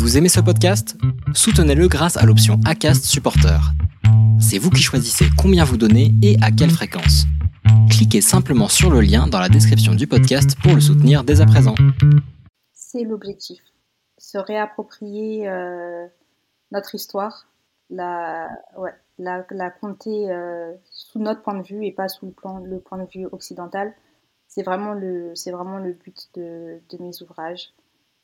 Vous aimez ce podcast? Soutenez-le grâce à l'option ACAST Supporter. C'est vous qui choisissez combien vous donnez et à quelle fréquence. Cliquez simplement sur le lien dans la description du podcast pour le soutenir dès à présent. C'est l'objectif. Se réapproprier euh, notre histoire, la, compter euh, sous notre point de vue et pas sous le, point de vue occidental. C'est vraiment le, but de mes ouvrages.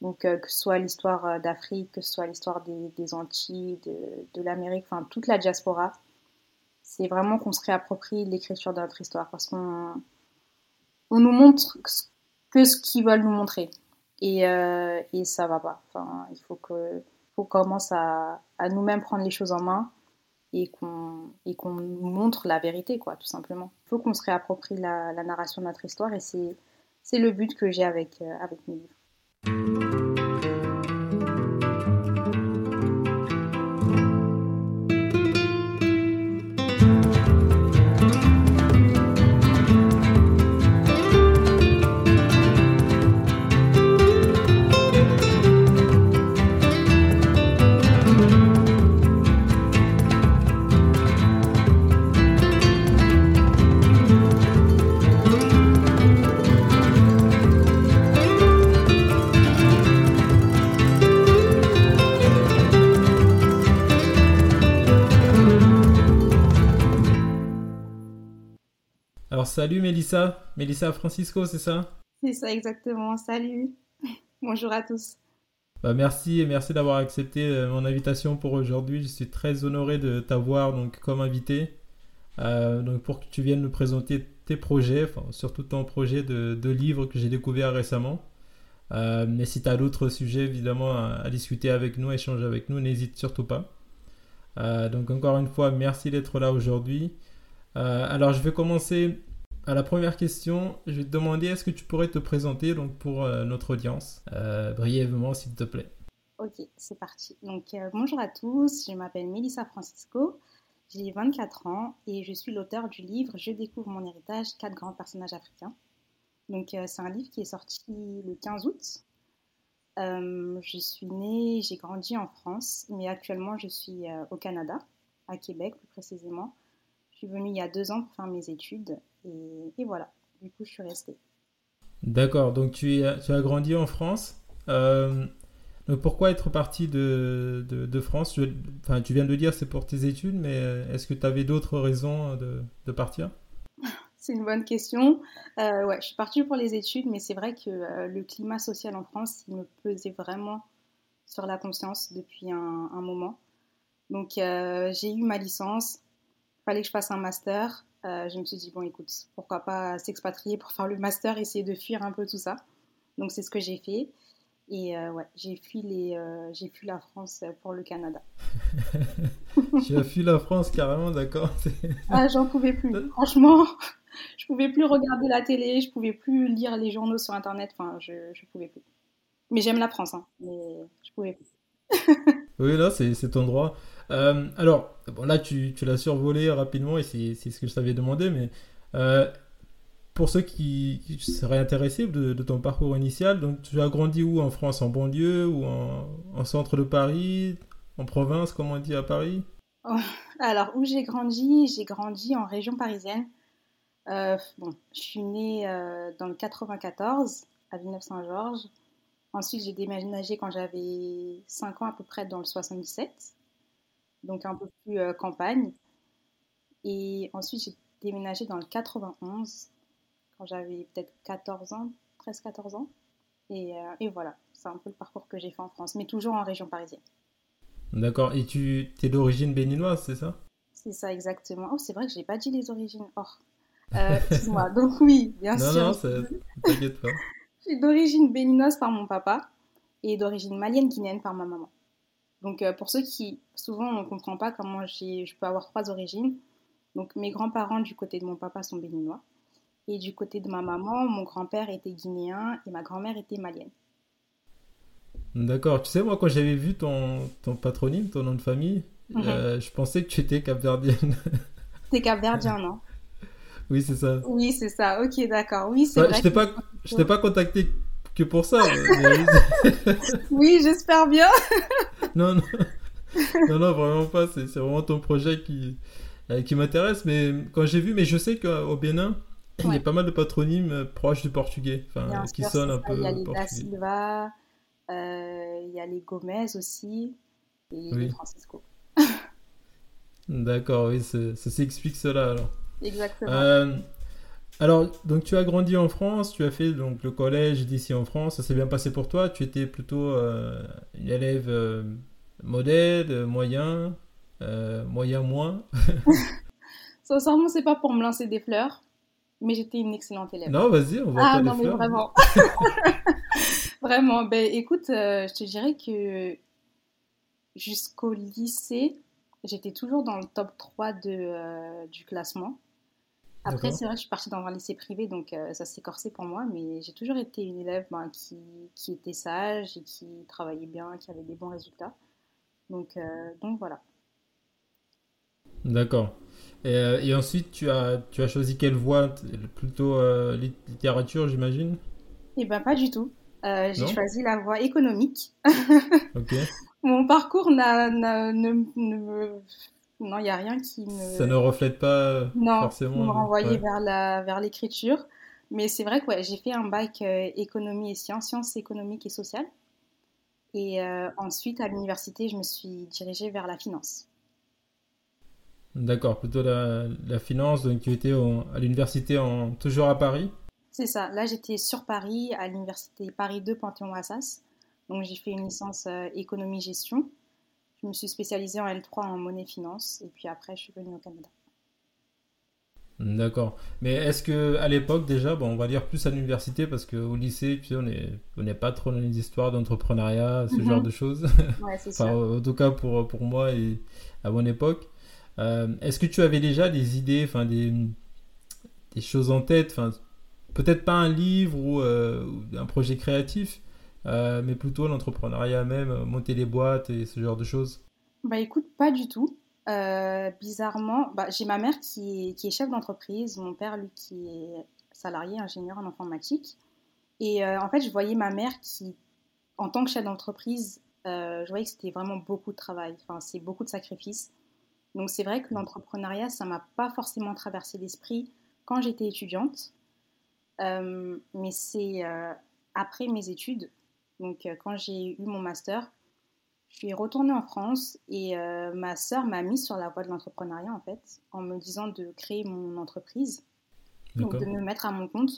Donc, euh, que ce soit l'histoire euh, d'Afrique, que ce soit l'histoire des, Antilles, de, l'Amérique, enfin toute la diaspora, c'est vraiment qu'on se réapproprie l'écriture de notre histoire parce qu'on on nous montre que ce qu'ils veulent nous montrer. Et, euh, et ça va pas. Enfin, il faut que faut qu'on commence à, à nous-mêmes prendre les choses en main et qu'on nous montre la vérité, quoi, tout simplement. Il faut qu'on se réapproprie la, la, narration de notre histoire et c'est c'est le but que j'ai avec euh, avec mes livres. Alors salut Mélissa, Mélissa Francisco, c'est ça? C'est ça exactement, salut. Bonjour à tous. Bah merci et merci d'avoir accepté euh, mon invitation pour aujourd'hui. Je suis très honoré de t'avoir donc comme invité. Euh, donc pour que tu viennes nous présenter tes projets, enfin, surtout ton projet de, de livre que j'ai découvert récemment. Euh, mais si tu as d'autres sujets évidemment à, à, discuter avec nous, à échanger avec nous, n'hésite surtout pas. Euh, donc encore une fois, merci d'être là aujourd'hui. Euh, alors je vais commencer à la première question. Je vais te demander est-ce que tu pourrais te présenter donc pour euh, notre audience? Euh, brièvement s'il te plaît. Ok, c'est parti. Donc bonjour à tous, je m'appelle Melissa Francisco. J'ai 24 ans et je suis l'auteur du livre Je découvre mon héritage, quatre grands personnages africains. Donc c'est un livre qui est sorti le 15 août. Euh, je suis née, j'ai grandi en France, mais actuellement je suis euh, au Canada, à Québec plus précisément. Je suis venue il y a deux ans pour faire mes études et, et voilà, du coup je suis restée. D'accord, donc tu, es, tu, as grandi en France. Euh, donc pourquoi être partie de, de, de France? Je, enfin, Tu viens de dire c'est pour tes études, mais est-ce que tu avais d'autres raisons de, de partir? C'est une bonne question. Euh, ouais, je suis partie pour les études, mais c'est vrai que euh, le climat social en France, il me pesait vraiment sur la conscience depuis un, un moment. Donc, euh, j'ai eu ma licence. Il fallait que je fasse un master. Euh, je me suis dit, bon, écoute, pourquoi pas s'expatrier pour faire le master, essayer de fuir un peu tout ça. Donc, c'est ce que j'ai fait. Et euh, ouais, j'ai fui, les, euh, j'ai fui la France pour le Canada. tu as fui la France carrément, d'accord Ah, j'en pouvais plus. Franchement, je pouvais plus regarder la télé, je pouvais plus lire les journaux sur Internet. Enfin, je, je pouvais plus. Mais j'aime la France, hein, mais je pouvais plus. oui, là, c'est, ton droit. Euh, alors, là, tu, l'as survolé rapidement et c'est, ce que je t'avais demandé, mais euh, pour ceux qui, seraient intéressés de, ton parcours initial, donc tu as grandi où en France? En banlieue ou en, en centre de Paris? En province, comme on dit à Paris? Oh, Alors, où j'ai grandi? J'ai grandi en région parisienne. Euh, bon, je suis née dans le 94 à Villeneuve-Saint-Georges. Ensuite, j'ai déménagé quand j'avais 5 ans à peu près dans le 77, donc un peu plus euh, campagne. Et ensuite, j'ai déménagé dans le 91 quand j'avais peut-être 14 ans, 13-14 ans. Et, euh, et voilà, c'est un peu le parcours que j'ai fait en France, mais toujours en région parisienne. D'accord, et tu es d'origine béninoise, c'est ça? C'est ça, exactement. Oh, c'est vrai que je n'ai pas dit les origines. Oh, euh, moi Donc oui, bien non, sûr. Non, non, t'inquiète pas. Je suis d'origine béninoise par mon papa et d'origine malienne guinéenne par ma maman. Donc euh, pour ceux qui, souvent on ne comprend pas comment je peux avoir trois origines. Donc mes grands-parents du côté de mon papa sont béninois. Et du côté de ma maman, mon grand-père était guinéen et ma grand-mère était malienne. D'accord. Tu sais, moi, quand j'avais vu ton, ton patronyme, ton nom de famille, mm -hmm. euh, je pensais que tu étais capverdienne. T'es capverdien, non Oui, c'est ça. Oui, c'est ça. Ok, d'accord. Oui, c'est ouais, vrai. Je t'ai pas, je t'ai pas contacté que pour ça. oui, j'espère bien. non, non. non, non, vraiment pas. C'est vraiment ton projet qui, euh, qui m'intéresse. Mais quand j'ai vu, mais je sais qu'au Bénin, il y a pas mal de patronymes euh, proches du portugais, enfin, qui sonnent un peu. Il y a les Da Silva, euh, il y a les Gomez aussi, et les Francisco. D'accord, oui, ça s'explique cela alors. Exactement. Alors, donc tu as grandi en France, tu as fait donc le collège d'ici en France, ça s'est bien passé pour toi. Tu étais plutôt une élève modèle, euh, moyen, euh, moyen moins. Sincèrement, c'est pas pour me lancer des fleurs, mais j'étais une excellente élève. Non, vas-y, on va Ah non, mais vraiment. vraiment. Ben, écoute, euh, je te dirais que jusqu'au lycée, j'étais toujours dans le top 3 de, du classement. Après, c'est vrai que je suis partie dans un lycée privé, donc ça s'est corsé pour moi, mais j'ai toujours été une élève ben, qui, qui, était sage et qui travaillait bien, qui avait des bons résultats. Donc, euh, donc voilà. D'accord. Et, euh, et, ensuite, tu as, tu as choisi quelle voie? Plutôt euh, littérature, j'imagine? Eh bien, pas du tout. J'ai choisi la voie économique. ok. Mon parcours n'a, ne, ne, non, il n'y a rien qui me. Ça ne reflète pas non, forcément. me renvoyer vers, la, vers l'écriture. Mais c'est vrai que ouais, j'ai fait un bac économie et sciences, sciences économiques et sociales. Et euh, ensuite, à l'université, je me suis dirigée vers la finance. D'accord, plutôt la, la, finance. Donc, tu étais à l'université en, toujours à Paris? C'est ça. Là, j'étais sur Paris, à l'université Paris 2 Panthéon-Assas. Donc, j'ai fait une licence euh, économie-gestion. Je me suis spécialisée en L3 en monnaie-finance. Et puis après, je suis venue au Canada. D'accord. Mais est-ce que à l'époque déjà, bon, on va dire plus à l'université parce qu'au lycée, tu sais, on n'est pas trop dans les histoires d'entrepreneuriat, ce genre mhm. de choses. Ouais, c'est enfin, En tout cas pour, pour moi et à mon époque. Euh, est-ce que tu avais déjà des idées, enfin des, des choses en tête, enfin peut-être pas un livre ou, euh, un projet créatif, euh, mais plutôt l'entrepreneuriat même, monter des boîtes et ce genre de choses. Bah écoute, pas du tout. Euh, bizarrement, bah, j'ai ma mère qui est, qui est chef d'entreprise, mon père, lui, qui est salarié, ingénieur en informatique. Et euh, en fait, je voyais ma mère qui, en tant que chef d'entreprise, euh, je voyais que c'était vraiment beaucoup de travail, enfin, c'est beaucoup de sacrifices. Donc c'est vrai que l'entrepreneuriat, ça m'a pas forcément traversé l'esprit quand j'étais étudiante. mais c'est après mes études, donc quand j'ai eu mon master, je suis retournée en France et euh, ma sœur m'a mis sur la voie de l'entrepreneuriat en fait, en me disant de créer mon entreprise, donc de me mettre à mon compte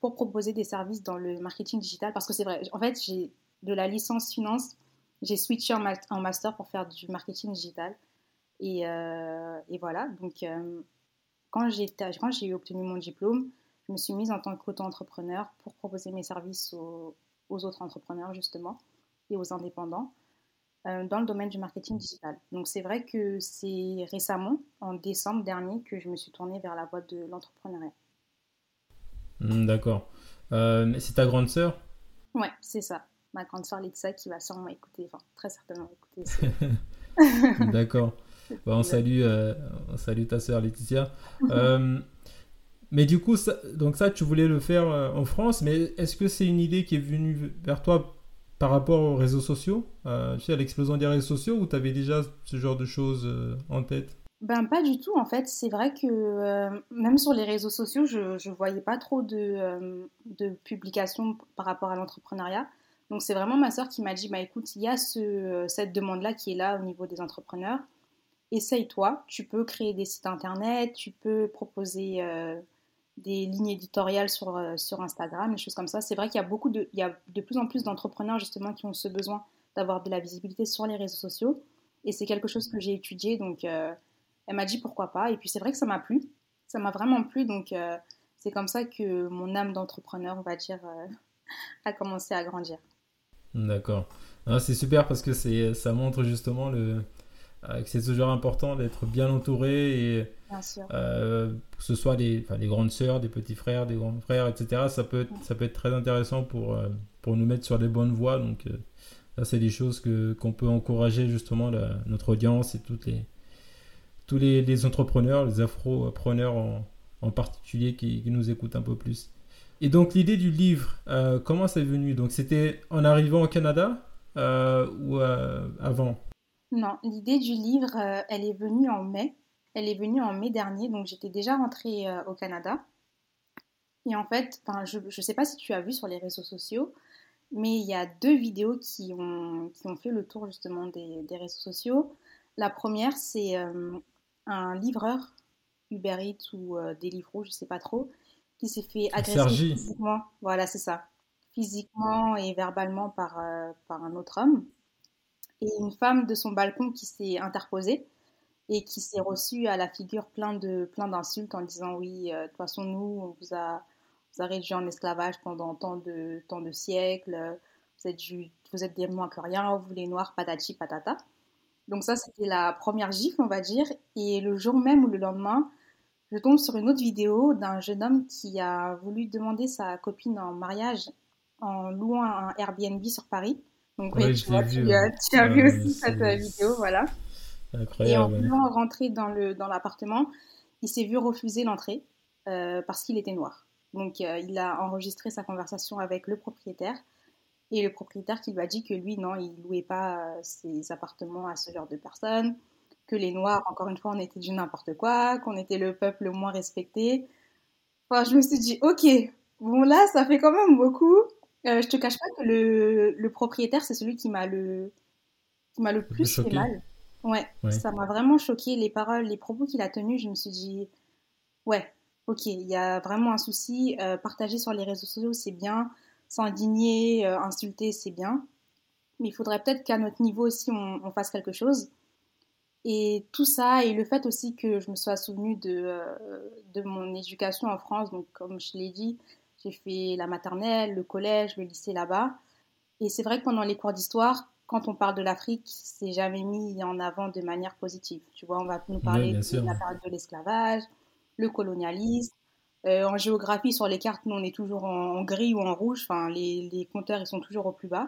pour proposer des services dans le marketing digital. Parce que c'est vrai, en fait, j'ai de la licence finance, j'ai switché en, master pour faire du marketing digital. Et, euh, et voilà, donc euh, quand j'ai obtenu mon diplôme, je me suis mise en tant qu'auto-entrepreneur pour proposer mes services aux, aux autres entrepreneurs justement et aux indépendants. Euh, dans le domaine du marketing digital. Donc c'est vrai que c'est récemment, en décembre dernier, que je me suis tournée vers la voie de l'entrepreneuriat. Hmm, d'accord. Euh, c'est ta grande sœur? Ouais, c'est ça. Ma grande sœur Lisa qui va sûrement écouter, enfin très certainement écouter. D'accord. on, salue, euh, on salue ta sœur Laetitia. mais du coup, ça, donc ça, tu voulais le faire en France, mais est-ce que c'est une idée qui est venue vers toi par rapport aux réseaux sociaux, euh, tu sais, à l'explosion des réseaux sociaux, ou tu avais déjà ce genre de choses euh, en tête? Ben pas du tout en fait, c'est vrai que euh, même sur les réseaux sociaux, je ne voyais pas trop de, publications par rapport à l'entrepreneuriat. Donc c'est vraiment ma soeur qui m'a dit, bah écoute, il y a ce, cette demande-là qui est là au niveau des entrepreneurs. Essaye-toi, tu peux créer des sites internet, tu peux proposer des lignes éditoriales sur, euh, sur Instagram, des choses comme ça. C'est vrai qu'il y a beaucoup de, il y a de plus en plus d'entrepreneurs justement qui ont ce besoin d'avoir de la visibilité sur les réseaux sociaux. Et c'est quelque chose que j'ai étudié, donc euh, elle m'a dit pourquoi pas. Et puis c'est vrai que ça m'a plu, ça m'a vraiment plu, donc euh, c'est comme ça que mon âme d'entrepreneur, on va dire, a commencé à grandir. D'accord. C'est super parce que ça montre justement le, que c'est toujours important d'être bien entouré et euh, que ce soit des, les grandes sœurs, des petits frères, des grands frères, etc. Ça peut, être, ça peut être très intéressant pour, euh, pour nous mettre sur les bonnes voies. Donc, euh, ça, c'est des choses que, qu'on peut encourager justement notre audience et toutes les, tous les, les entrepreneurs, les afro-preneurs en, en, particulier qui, qui, nous écoutent un peu plus. Et donc l'idée du livre, euh, comment c'est venu? Donc c'était en arrivant au Canada euh, ou euh, avant? Non, l'idée du livre, elle est venue en mai. Elle est venue en mai dernier, donc j'étais déjà rentrée au Canada. Et en fait, je ne sais pas si tu as vu sur les réseaux sociaux, mais il y a deux vidéos qui ont, qui ont fait le tour justement des, des réseaux sociaux. La première, c'est un livreur Uber Eats ou Deliveroo, je ne sais pas trop, qui s'est fait agresser physiquement. Voilà, c'est ça. Physiquement et verbalement par, euh, par un autre homme. Et une femme de son balcon qui s'est interposée et qui s'est reçue à la figure plein de plein d'insultes en disant oui, euh, de toute façon nous on vous a vous réduit en esclavage pendant tant de tant de siècles, vous êtes vous êtes des moins que rien, vous les noirs patati patata. Donc ça c'était la première gifle on va dire et le jour même ou le lendemain, je tombe sur une autre vidéo d'un jeune homme qui a voulu demander sa copine en mariage en louant un Airbnb sur Paris. Donc oui, tu, vu, as, vu aussi cette euh, vidéo, voilà. Et en voulant rentrer dans le dans l'appartement, il s'est vu refuser l'entrée euh, parce qu'il était noir. Donc euh, il a enregistré sa conversation avec le propriétaire et le propriétaire qui lui a dit que lui non, il louait pas ses appartements à ce genre de personnes que les Noirs, encore une fois, on était du n'importe quoi, qu'on était le peuple le moins respecté. Enfin, je me suis dit, ok, bon là, ça fait quand même beaucoup. Euh, je te cache pas que le, le propriétaire, c'est celui qui m'a le, qui m'a le plus fait mal. Ouais, ça m'a vraiment choqué. Les paroles, les propos qu'il a tenus, je me suis dit, ouais, ok, il y a vraiment un souci. Euh, partager sur les réseaux sociaux, c'est bien. S'indigner, euh, insulter, c'est bien. Mais il faudrait peut-être qu'à notre niveau aussi, on fasse quelque chose. Et tout ça, et le fait aussi que je me sois souvenue de, euh, de mon éducation en France, donc comme je l'ai dit, j'ai fait la maternelle, le collège, le lycée là-bas. Et c'est vrai que pendant les cours d'histoire, quand on parle de l'Afrique, c'est jamais mis en avant de manière positive. Tu vois, on va nous parler de la période de l'esclavage, le colonialisme. Euh, en géographie, sur les cartes, nous, on est toujours en, gris ou en rouge. Enfin, les, les compteurs, ils sont toujours au plus bas.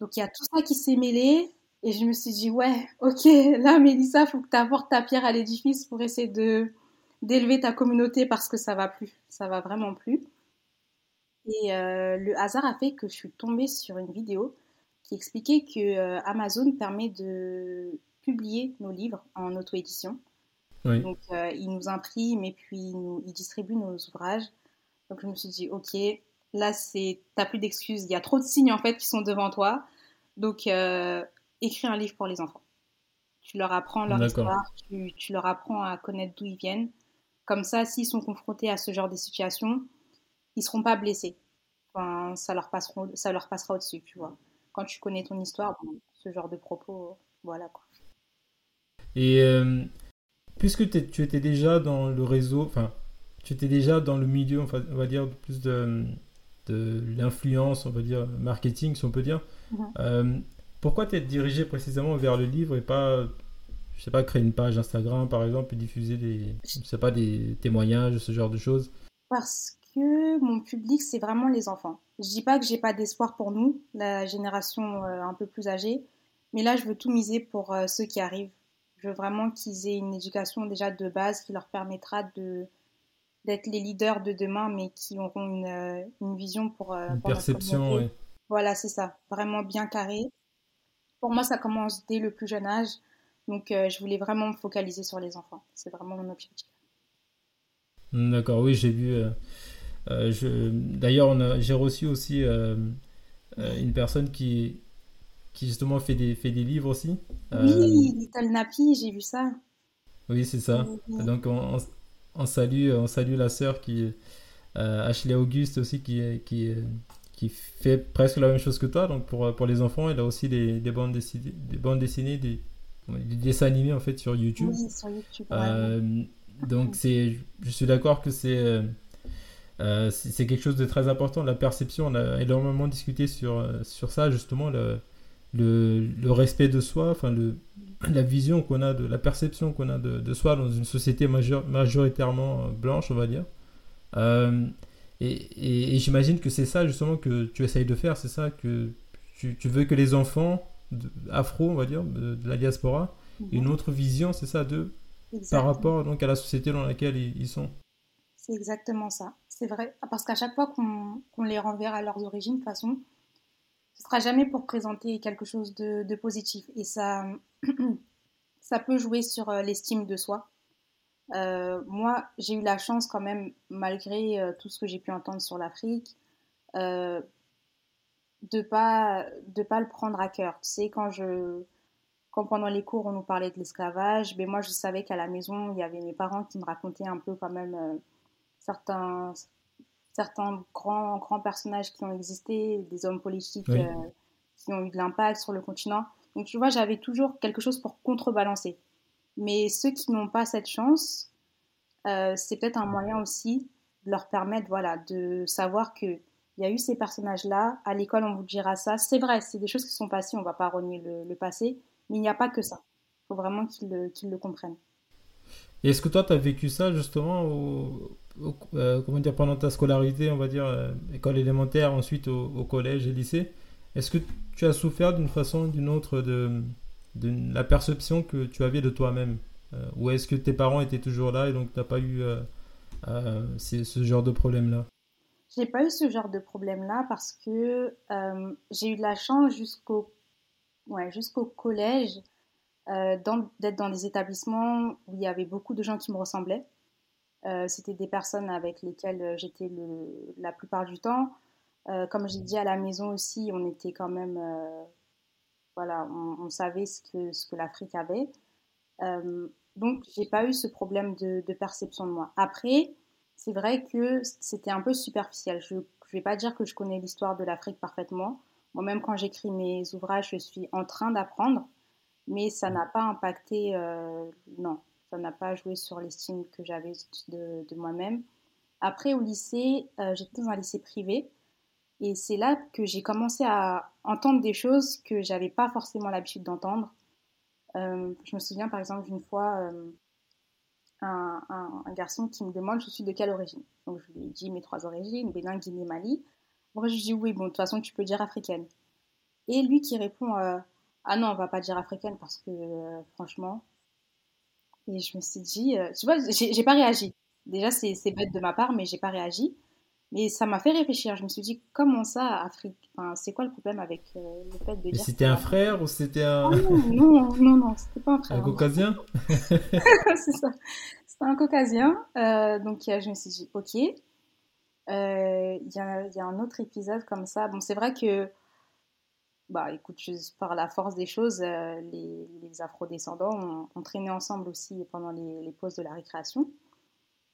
Donc, il y a tout ça qui s'est mêlé. Et je me suis dit, ouais, ok, là, Mélissa, faut que tu apportes ta pierre à l'édifice pour essayer de d'élever ta communauté parce que ça va plus, ça va vraiment plus. Et euh, le hasard a fait que je suis tombée sur une vidéo qui expliquait que euh, Amazon permet de publier nos livres en auto-édition. Donc, euh, il nous imprime et puis il, nous, il distribue nos ouvrages. Donc, je me suis dit, ok, là, c'est, t'as plus d'excuses. Il y a trop de signes en fait qui sont devant toi. Donc, écris un livre pour les enfants. Tu leur apprends leur histoire, tu, leur apprends à connaître d'où ils viennent. Comme ça, s'ils sont confrontés à ce genre de situation, ils seront pas blessés. Enfin, ça leur passera, ça leur passera au-dessus, tu vois. Quand tu connais ton histoire, ce genre de propos, voilà quoi. Et euh, puisque tu étais déjà dans le réseau, enfin, tu étais déjà dans le milieu, on va dire, plus de, de l'influence, on va dire, marketing, si on peut dire. Mhm. Euh, pourquoi t'es dirigé précisément vers le livre et pas, je sais pas, créer une page Instagram par exemple et diffuser des, je sais pas, des témoignages, ce genre de choses Parce que mon public, c'est vraiment les enfants. Je dis pas que j'ai pas d'espoir pour nous, la génération euh, un peu plus âgée, mais là, je veux tout miser pour euh, ceux qui arrivent. Je veux vraiment qu'ils aient une éducation déjà de base qui leur permettra de d'être les leaders de demain, mais qui auront une, euh, une vision pour, une perception. Oui. Voilà, c'est ça, vraiment bien carré. Pour moi, ça commence dès le plus jeune âge. Donc, euh, je voulais vraiment me focaliser sur les enfants. C'est vraiment mon objectif. D'accord, oui, j'ai vu. Euh, euh, je... D'ailleurs, j'ai reçu aussi une personne qui, qui justement fait des, fait des livres aussi. Oui, Little Nappy, j'ai vu ça. Oui, c'est ça. Donc, on, on, salue, on salue la sœur qui. Ashley Auguste aussi, qui, qui, qui fait presque la même chose que toi. Donc pour, pour les enfants, il a aussi des, des bandes dessinées, des bandes dessinées, des, des, dessins animés en fait sur YouTube. Oui, sur YouTube. Euh, donc c'est, je suis d'accord que c'est euh, euh, c'est quelque chose de très important. La perception, on a énormément discuté sur sur ça justement le le, le respect de soi, enfin le la vision qu'on a de la perception qu'on a de, de, soi dans une société majoritairement blanche, on va dire. Et, et, j'imagine que c'est ça justement que tu essayes de faire, c'est ça que tu, tu, veux que les enfants afro, on va dire, de, la diaspora, aient une mhm. autre vision, c'est ça, de par rapport donc à la société dans laquelle ils, sont. C'est exactement ça. C'est vrai. Parce qu'à chaque fois qu'on les renverra à leurs origines, de toute façon, ce sera jamais pour présenter quelque chose de, de positif. Et ça, ça peut jouer sur euh, l'estime de soi. Euh, moi, j'ai eu la chance quand même, malgré euh, tout ce que j'ai pu entendre sur l'Afrique, euh, de pas de pas le prendre à cœur. Tu sais, quand je quand pendant les cours on nous parlait de l'esclavage, ben moi je savais qu'à la maison il y avait mes parents qui me racontaient un peu quand même certains certains grands grands personnages qui ont existé, des hommes politiques qui ont eu de l'impact sur le continent. Donc tu vois, j'avais toujours quelque chose pour contrebalancer. Mais ceux qui n'ont pas cette chance, euh, c'est peut-être un moyen aussi de leur permettre voilà, de savoir qu'il y a eu ces personnages-là, à l'école on vous dira ça. C'est vrai, c'est des choses qui sont passées, on va pas renier le, passé, mais il n'y a pas que ça. Il faut vraiment qu'ils le, comprennent. Est-ce que toi, tu as vécu ça justement euh, pendant ta scolarité, on va dire, euh, école élémentaire, ensuite au, collège et lycée Est-ce que tu as souffert d'une façon ou d'une autre de, la perception que tu avais de toi-même euh, Ou est-ce que tes parents étaient toujours là et donc tu n'as pas eu ce genre de problème-là? J'ai pas eu ce genre de problème-là parce que j'ai eu de la chance jusqu'au ouais, jusqu'au collège d'être dans des établissements où il y avait beaucoup de gens qui me ressemblaient. C'était des personnes avec lesquelles j'étais la plupart du temps. comme j'ai dit à la maison aussi, on était quand même voilà, on, savait ce que, ce que l'Afrique avait. Euh, donc, j'ai pas eu ce problème de, perception de moi. Après, c'est vrai que c'était un peu superficiel. Je ne vais pas dire que je connais l'histoire de l'Afrique parfaitement. Moi-même, quand j'écris mes ouvrages, je suis en train d'apprendre, mais ça n'a pas impacté, euh, non, ça n'a pas joué sur l'estime que j'avais de, moi-même. Après, au lycée, euh, j'étais dans un lycée privé, et c'est là que j'ai commencé à entendre des choses que j'avais pas forcément l'habitude d'entendre. Euh, je me souviens par exemple d'une fois euh, un, un, garçon qui me demande je suis de quelle origine? Donc je lui ai dit mes trois origines, Bénin, Guinée, Mali. Moi je lui dis oui, bon de toute façon tu peux dire africaine. Et lui qui répond euh, ah non on va pas dire africaine parce que franchement. Et je me suis dit, tu vois, j'ai pas réagi. Déjà c'est bête de ma part, mais j'ai pas réagi. Mais ça m'a fait réfléchir. Je me suis dit, comment ça, Afrique enfin, C'est quoi le problème avec euh, le fait de dire. C'était un frère ou c'était un. Ah non, non, non, c'était pas un frère. Un caucasien? C'est ça. C'était un caucasien. Euh, donc je me suis dit, ok. Euh, il y, a, y, a, un autre épisode comme ça. Bon, c'est vrai que. Bah écoute, par la force des choses, les, les afro-descendants ont, traîné ensemble aussi pendant les, les pauses de la récréation.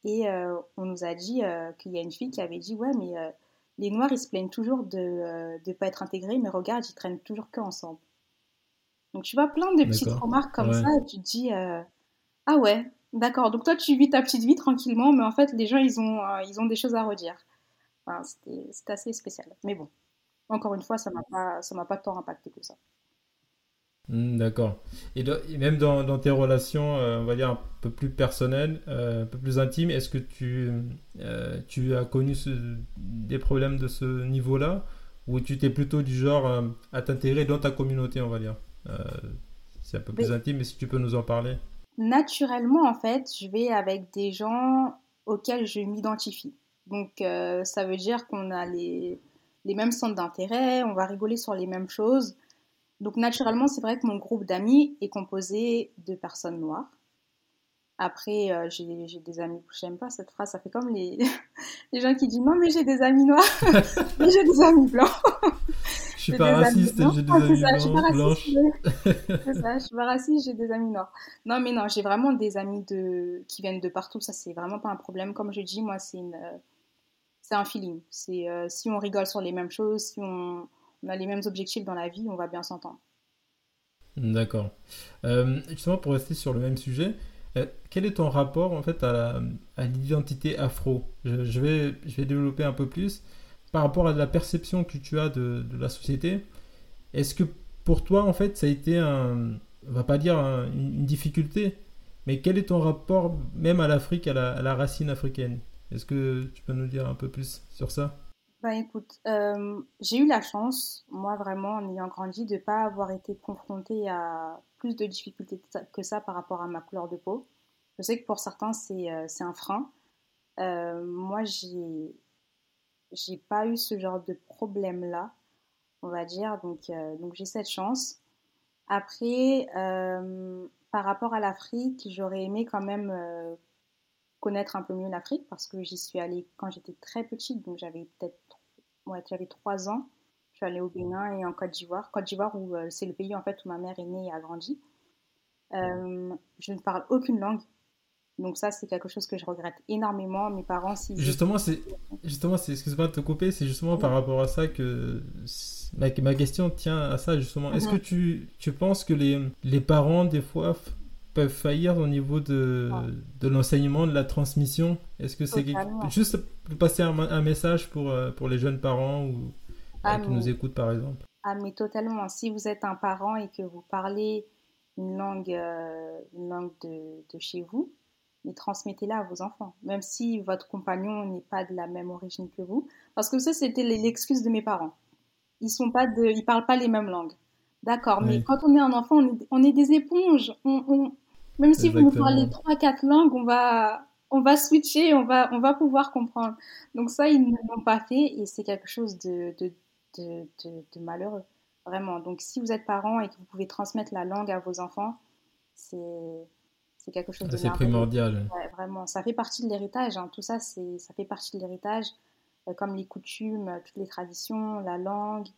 Et euh, on nous a dit euh, qu'il y a une fille qui avait dit Ouais, mais euh, les Noirs, ils se plaignent toujours de ne pas être intégrés, mais regarde, ils traînent toujours que ensemble. Donc tu vois plein de petites remarques comme ça et tu te dis Ah ouais, d'accord. Donc toi, tu vis ta petite vie tranquillement, mais en fait, les gens, ils ont, ils ont des choses à redire. Enfin, C'était assez spécial. Mais bon, encore une fois, ça ne m'a pas tant impacté que ça. Hmm, d'accord. Et, même dans, tes relations, euh, on va dire un peu plus personnelles, euh, un peu plus intimes, est-ce que tu, euh, tu as connu des problèmes de ce niveau-là? Ou tu t'es plutôt du genre à t'intégrer dans ta communauté, on va dire? C'est un peu plus intime, mais si tu peux nous en parler. Naturellement, en fait, je vais avec des gens auxquels je m'identifie. Donc, ça veut dire qu'on a les, les mêmes centres d'intérêt, on va rigoler sur les mêmes choses. Donc naturellement, c'est vrai que mon groupe d'amis est composé de personnes noires. Après, euh, j'ai des amis, j'aime pas cette phrase, ça fait comme les, les gens qui disent non mais j'ai des amis noirs, mais j'ai des amis blancs. Je suis pas raciste, j'ai des amis blancs, C'est ça, je suis pas raciste, j'ai des amis noirs. Non mais non, j'ai vraiment des amis de... qui viennent de partout, ça c'est vraiment pas un problème. Comme je dis, moi c'est une... c'est un feeling. C'est euh, si on rigole sur les mêmes choses, si on on a les mêmes objectifs dans la vie, on va bien s'entendre. D'accord. Euh, justement, pour rester sur le même sujet, euh, quel est ton rapport en fait à, l'identité afro? Je, vais, je vais développer un peu plus par rapport à la perception que tu as de, la société. Est-ce que pour toi, en fait, ça a été un, on va pas dire une, difficulté, mais quel est ton rapport même à l'Afrique, à la racine africaine? Est-ce que tu peux nous dire un peu plus sur ça? Bah écoute, euh, j'ai eu la chance, moi vraiment, en ayant grandi, de ne pas avoir été confrontée à plus de difficultés que ça par rapport à ma couleur de peau. Je sais que pour certains, c'est euh, un frein. moi, j'ai pas eu ce genre de problème-là, on va dire. Donc, donc j'ai cette chance. Après, par rapport à l'Afrique, j'aurais aimé quand même connaître un peu mieux l'Afrique parce que j'y suis allée quand j'étais très petite, donc j'avais peut-être ouais, j'avais trois ans. Je suis allée au Bénin et en Côte d'Ivoire. Côte d'Ivoire, où c'est le pays en fait où ma mère est née et a grandi. je ne parle aucune langue. Donc ça, c'est quelque chose que je regrette énormément. Mes parents, si... Justement, c'est... Justement, c'est... Excuse-moi de te couper, c'est justement par rapport à ça que... Ma, ma question tient à ça, justement. Est-ce que mhm. tu, tu penses que les, les parents, des fois, peuvent faillir au niveau de, de l'enseignement, de la transmission? Est-ce que c'est juste passer un, message pour, euh, pour les jeunes parents ou ah, qui nous écoutent, par exemple? Ah, mais totalement. Si vous êtes un parent et que vous parlez une langue, euh, une langue de, de chez vous, mais transmettez-la à vos enfants, même si votre compagnon n'est pas de la même origine que vous. Parce que ça, c'était l'excuse de mes parents. Ils sont pas de, ils parlent pas les mêmes langues. D'accord, mais quand on est un enfant, on est, on est des éponges. On, même si vous parlez trois, quatre langues, on va, on va switcher, on va, on va pouvoir comprendre. Donc ça, ils ne l'ont pas fait et c'est quelque chose de, de, de, de, malheureux, vraiment. Donc si vous êtes parent et que vous pouvez transmettre la langue à vos enfants, c'est c'est quelque chose de C'est primordial. vraiment, ça fait partie de l'héritage. Hein. Tout ça, c'est, ça fait partie de l'héritage, euh, comme les coutumes, toutes les traditions, la langue.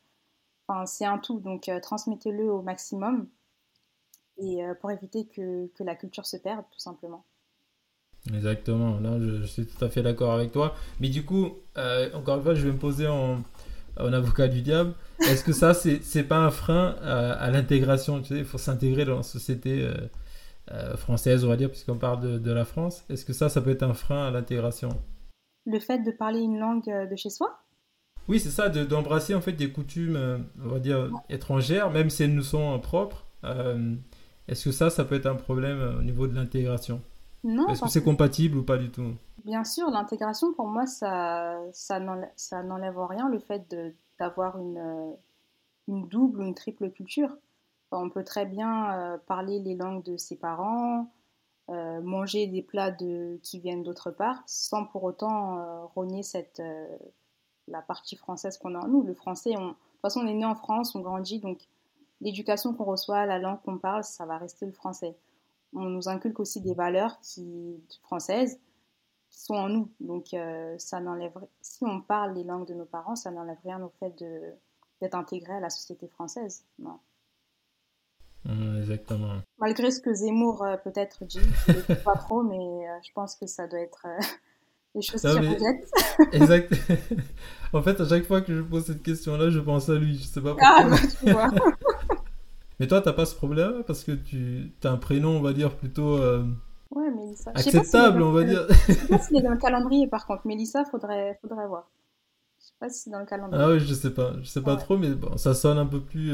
Enfin, c'est un tout. Donc, euh, transmettez-le au maximum et pour éviter que, que, la culture se perde, tout simplement. Exactement. Là, je, suis tout à fait d'accord avec toi. Mais du coup, encore une fois, je vais me poser en, en avocat du diable. Est-ce que ça, c'est, pas un frein à, l'intégration? Tu sais, il faut s'intégrer dans la société. Euh, française, on va dire, puisqu'on parle de, la France. Est-ce que ça, ça peut être un frein à l'intégration? Le fait de parler une langue euh, de chez soi? Oui, c'est ça, d'embrasser en fait des coutumes, euh, on va dire, étrangères, même si elles nous sont propres. Est-ce que ça, ça peut être un problème au niveau de l'intégration? Non. Est-ce que c'est compatible ou pas du tout? Bien sûr, l'intégration, pour moi, ça, ça n'enlève rien, le fait d'avoir une, une double ou une triple culture. On peut très bien euh, parler les langues de ses parents, euh, manger des plats de, qui viennent d'autre part, sans pour autant euh, rogner cette, la partie française qu'on a en nous. Le français, on, de toute façon, on est né en France, on grandit, donc l'éducation qu'on reçoit, la langue qu'on parle, ça va rester le français. On nous inculque aussi des valeurs qui, françaises qui sont en nous. Donc, ça n'enlève, si on parle les langues de nos parents, ça n'enlève rien au fait d'être intégré à la société française. Non. Mmh, exactement. Malgré ce que Zemmour euh, peut-être dit, je ne sais pas trop, mais euh, je pense que ça doit être euh, des choses qui mais... exact. en fait, à chaque fois que je pose cette question-là, je pense à lui. Je sais pas pourquoi. Ah, bah, tu vois. Mais toi, t'as pas ce problème parce que tu as un prénom, on va dire, plutôt. Ouais, Mélissa. Acceptable, on va dire. je sais pas s'il est dans le calendrier, par contre. Mélissa, faudrait, faudrait voir. Je sais pas si c'est dans le calendrier. Ah oui, je sais pas. Je sais pas trop, mais bon, ça sonne un peu plus.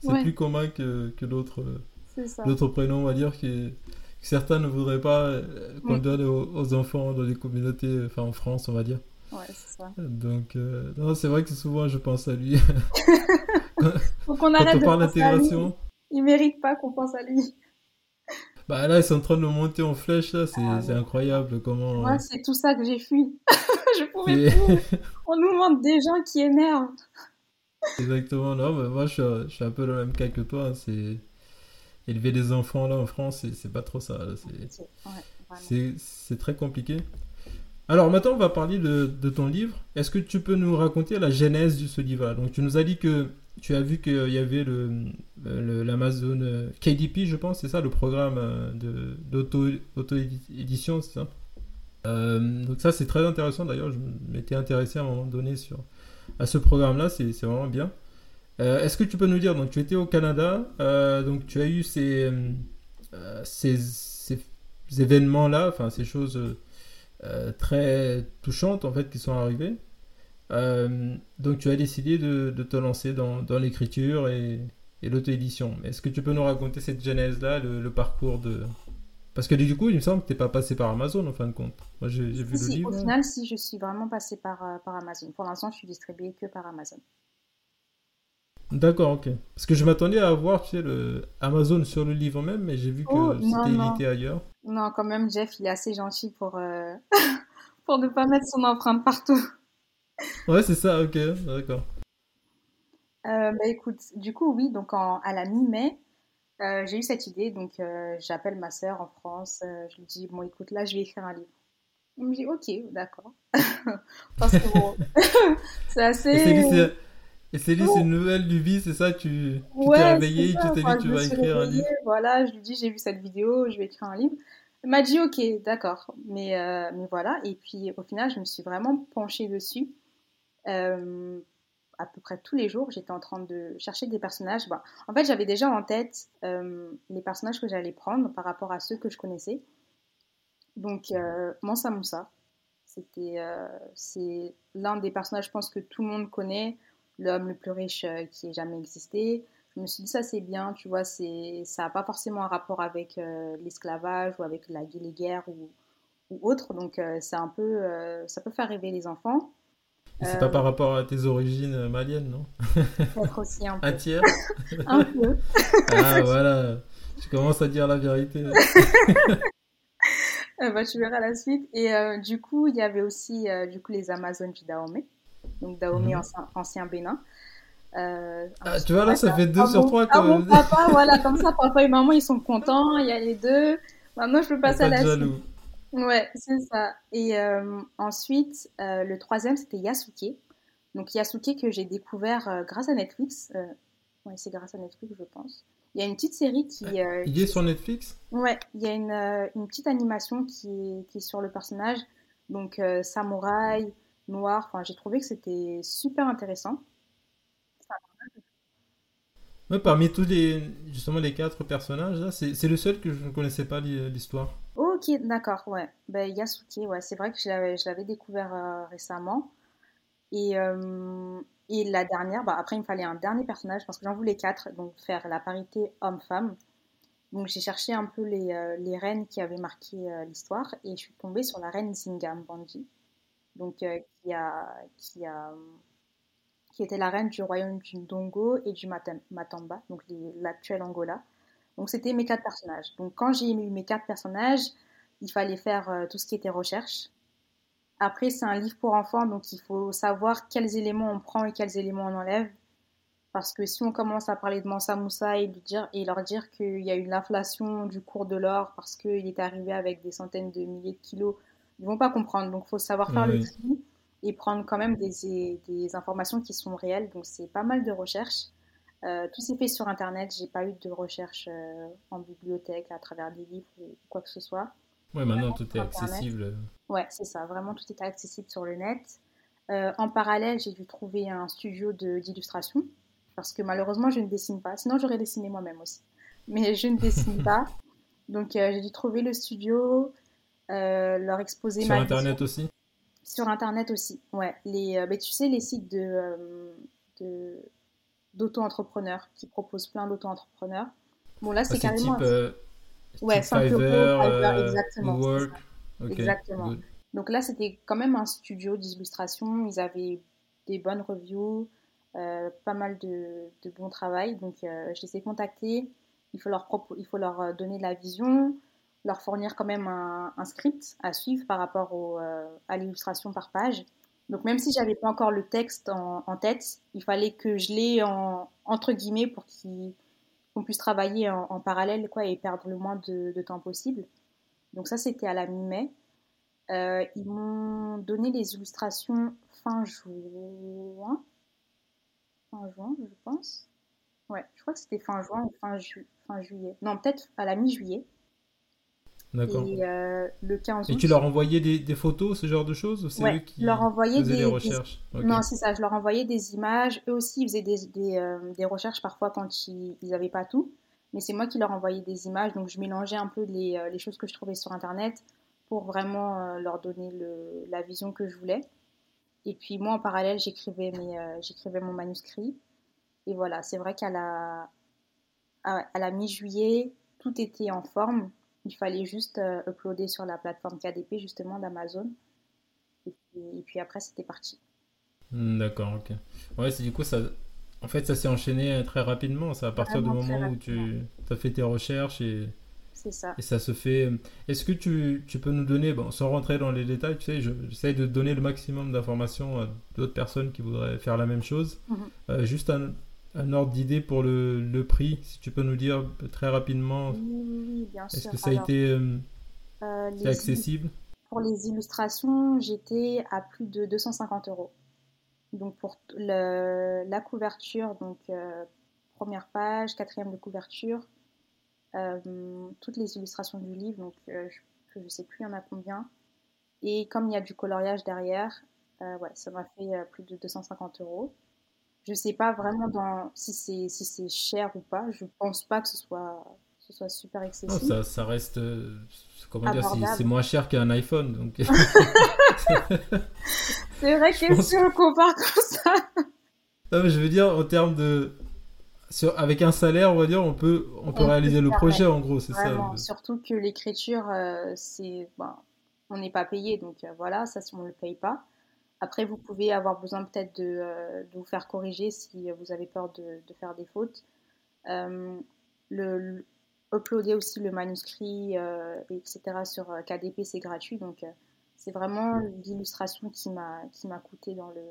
C'est plus commun que, que d'autres prénoms, on va dire, qui, que certains ne voudraient pas euh, qu'on donne aux, enfants dans les communautés, enfin en France, on va dire. Ouais, c'est ça. Donc, euh, non, c'est vrai que souvent je pense à lui. Faut qu'on arrête de parle d'intégration. Il mérite pas qu'on pense à lui. Bah là, ils sont en train de monter en flèche, là, c'est ah, incroyable comment. Moi, c'est tout ça que j'ai fui. je pouvais plus. On nous montre des gens qui énervent. Exactement, non, mais moi je suis, un peu le même cas que toi. C'est élever des enfants là en France, c'est pas trop ça. C'est très compliqué. Alors maintenant, on va parler de, de ton livre. Est-ce que tu peux nous raconter la genèse de ce livre Donc tu nous as dit que tu as vu qu'il y avait l'Amazon le, euh, KDP, je pense, c'est ça, le programme euh, d'auto-édition, c'est ça? Euh, Donc ça, c'est très intéressant d'ailleurs. Je m'étais intéressé à un moment donné sur à ce programme-là, c'est vraiment bien. Euh, est-ce que tu peux nous dire, donc tu étais au Canada, euh, donc tu as eu ces, euh, ces, événements-là, enfin ces choses très touchantes en fait qui sont arrivées? Donc tu as décidé de, te lancer dans, dans l'écriture et, et l'auto-édition. Est-ce que tu peux nous raconter cette genèse-là, le, parcours de, parce que du coup, il me semble que tu n'es pas passé par Amazon en fin de compte. Moi, j'ai vu le livre. Au final, si, je suis vraiment passé par, euh, par Amazon. Pour l'instant, je suis distribué que par Amazon. D'accord, ok. Parce que je m'attendais à voir, tu sais, le Amazon sur le livre même, mais j'ai vu que oh, c'était édité ailleurs. Non, quand même, Jeff, il est assez gentil pour, euh, pour ne pas mettre son empreinte partout. Ouais, c'est ça, ok, d'accord. Euh, bah écoute, du coup, oui, donc en, à la mi-mai, euh, j'ai eu cette idée, donc euh, j'appelle ma sœur en France, je lui dis, bon écoute, là je vais écrire un livre. Elle me dit, ok, d'accord. Parce que bon, c'est assez... Et Céline, c'est- une nouvelle lubie, c'est ça Tu tu t'es Ouais, réveillée et c'est tu t'es dit tu vas écrire un réveillée, livre voilà, je lui dis, j'ai vu cette vidéo, je vais écrire un livre. Elle m'a dit, ok, d'accord. Mais, mais voilà, et puis au final, je me suis vraiment penchée dessus. Euh, à peu près tous les jours, j'étais en train de chercher des personnages. Bah, en fait, j'avais déjà en tête euh, les personnages que j'allais prendre par rapport à ceux que je connaissais. Donc, euh, Mansa Moussa, c'était, euh, c'est l'un des personnages, je pense, que tout le monde connaît, l'homme le plus riche qui ait jamais existé. Je me suis dit, ça c'est bien, tu vois, c'est, ça n'a pas forcément un rapport avec l'esclavage ou avec la, les guerres ou, ou autre. Donc, c'est un peu, ça peut faire rêver les enfants. C'est pas par rapport à tes origines maliennes, non Peut-être aussi un peu. Un tiers Un peu. Ah voilà, tu commences à dire la vérité. Bah, tu verras la suite. Et euh, du coup, il y avait aussi euh, du coup, les Amazones du Dahomey. Donc, Dahomey, Mhm. ancien, ancien Bénin. Euh, Ah, tu vois là, ça fait deux ah sur trois. ah même. papa, voilà, comme ça, papa et maman, ils sont contents, il y a les deux. Maintenant, je peux passer Pas à la jaloux. suite. Ouais, c'est ça. Et euh, ensuite, euh, le troisième, c'était Yasuke. Donc, Yasuke que j'ai découvert euh, grâce à Netflix. Ouais, c'est grâce à Netflix, je pense. Il y a une petite série qui, euh, Il est sur Netflix? Ouais, il y a une, une petite animation qui est, qui est sur le personnage. Donc, samouraï, noir. Enfin, j'ai trouvé que c'était super intéressant. Ouais, parmi tous les justement les quatre personnages c'est le seul que je ne connaissais pas l'hi- l'histoire. Ok, d'accord, ouais. Ben, Yasuke, ouais, c'est vrai que je l'avais, découvert euh, récemment. Et, euh, et la dernière, bah, après, il me fallait un dernier personnage parce que j'en voulais quatre, donc faire la parité homme-femme. Donc, j'ai cherché un peu les, euh, les reines qui avaient marqué l'histoire et je suis tombée sur la reine Zingam Banji, donc, qui a, qui a, qui était la reine du royaume du Ndongo et du Matam- Matamba, donc l'actuel Angola. Donc c'était mes quatre personnages. Donc quand j'ai eu mes quatre personnages, il fallait faire euh, tout ce qui était recherche. Après, c'est un livre pour enfants, donc il faut savoir quels éléments on prend et quels éléments on enlève. Parce que si on commence à parler de Mansa Moussa et, lui dire, et leur dire qu'il y a eu l'inflation du cours de l'or parce qu'il est arrivé avec des centaines de milliers de kilos, ils vont pas comprendre. Donc il faut savoir faire le tri et prendre quand même des, des informations qui sont réelles. Donc c'est pas mal de recherches. Euh, tout s'est fait sur Internet. J'ai pas eu de recherche euh, en bibliothèque à travers des livres ou quoi que ce soit. Ouais, maintenant tout est accessible. Ouais, c'est ça. Vraiment, tout était accessible sur le net. Euh, en parallèle, j'ai dû trouver un studio d'illustration parce que malheureusement, je ne dessine pas. Sinon, j'aurais dessiné moi-même aussi. Mais je ne dessine pas. Donc, euh, j'ai dû trouver le studio, euh, leur exposer Sur ma internet vision. aussi? Sur Internet aussi, ouais. Les, euh, ben, tu sais, les sites de, d'auto-entrepreneurs qui proposent plein d'auto-entrepreneurs. Bon, là, Ah, c'est c'est carrément. type, Ouais, type Fiverr, Fiverr, Fiverr, euh, exactement, c'est Upwork. ça. Ok, Exactement. good. Donc là, c'était quand même un studio d'illustration. Ils avaient des bonnes reviews, euh, pas mal de, de bon travail. Donc, euh, je les ai contactés. Il faut leur, il faut leur euh, donner de la vision, leur fournir quand même un, un script à suivre par rapport au, euh, à l'illustration par page. Donc, même si j'avais pas encore le texte en, en tête, il fallait que je l'ai en, entre guillemets pour qu'ils- qu'on puisse travailler en, parallèle quoi, et perdre le moins de, temps possible. Donc, ça, c'était à la mi-mai. Euh, ils m'ont donné les illustrations fin juin. Fin juin, je pense. Ouais, je crois que c'était fin juin ou fin juillet. Non, peut-être à la mi-juillet. D'accord. Et euh, le 15 Et août. tu leur envoyais des, des photos, ce genre de choses ou c'est Ouais, eux qui leur envoyais faisaient des- les des- recherches? Non, c'est ça, je leur envoyais des images. Eux aussi, ils faisaient des, des, euh, des recherches parfois quand ils n'avaient pas tout. Mais c'est moi qui leur envoyais des images. Donc, je mélangeais un peu les, euh, les choses que je trouvais sur Internet pour vraiment euh, leur donner le, la vision que je voulais. Et puis, moi, en parallèle, j'écrivais mes, j'écrivais mon manuscrit. Et voilà, c'est vrai qu'à la, à, à la mi-juillet, tout était en forme. Il fallait juste euh, uploader sur la plateforme KDP, justement, d'Amazon. Et puis, et puis après, c'était parti. Hmm, D'accord, ok. Ouais, c'est du coup ça. En fait, ça s'est enchaîné très rapidement. C'est à partir Vraiment du moment où tu as fait tes recherches et, ça. Et ça se fait. Est-ce que tu, tu, peux nous donner, bon, sans rentrer dans les détails, tu sais, j'essaie de donner le maximum d'informations à d'autres personnes qui voudraient faire la même chose. Mhm. Euh, juste un, un ordre d'idée pour le, le, prix, si tu peux nous dire très rapidement. Oui, bien sûr. Est-ce que ça a été euh, euh accessible? Pour les illustrations, j'étais à plus de 250 euros. Donc pour le, la couverture, donc euh, première page, quatrième de couverture, toutes les illustrations du livre, donc je ne sais plus il y en a combien. Et comme il y a du coloriage derrière, ouais, ça m'a fait plus de 250 euros. Je ne sais pas vraiment dans, si c'est si cher ou pas. Je pense pas que ce soit, ce soit super excessif. ça, ça, reste, comment dire, c'est moins cher qu'un iPhone. Donc... c'est vrai que si on compare comme ça. Non, mais je veux dire, en termes de. Sur, avec un salaire, on va dire, on peut, on peut réaliser le projet, en gros, c'est ça. Surtout que l'écriture, euh, c'est. Ben, on n'est pas payé, donc euh, voilà, ça, si on ne le paye pas. Après, vous pouvez avoir besoin peut-être de, euh, de, vous faire corriger si vous avez peur de, faire des fautes. le, uploader aussi le manuscrit, etc. sur KDP, c'est gratuit, donc c'est vraiment l'illustration qui m'a coûté dans le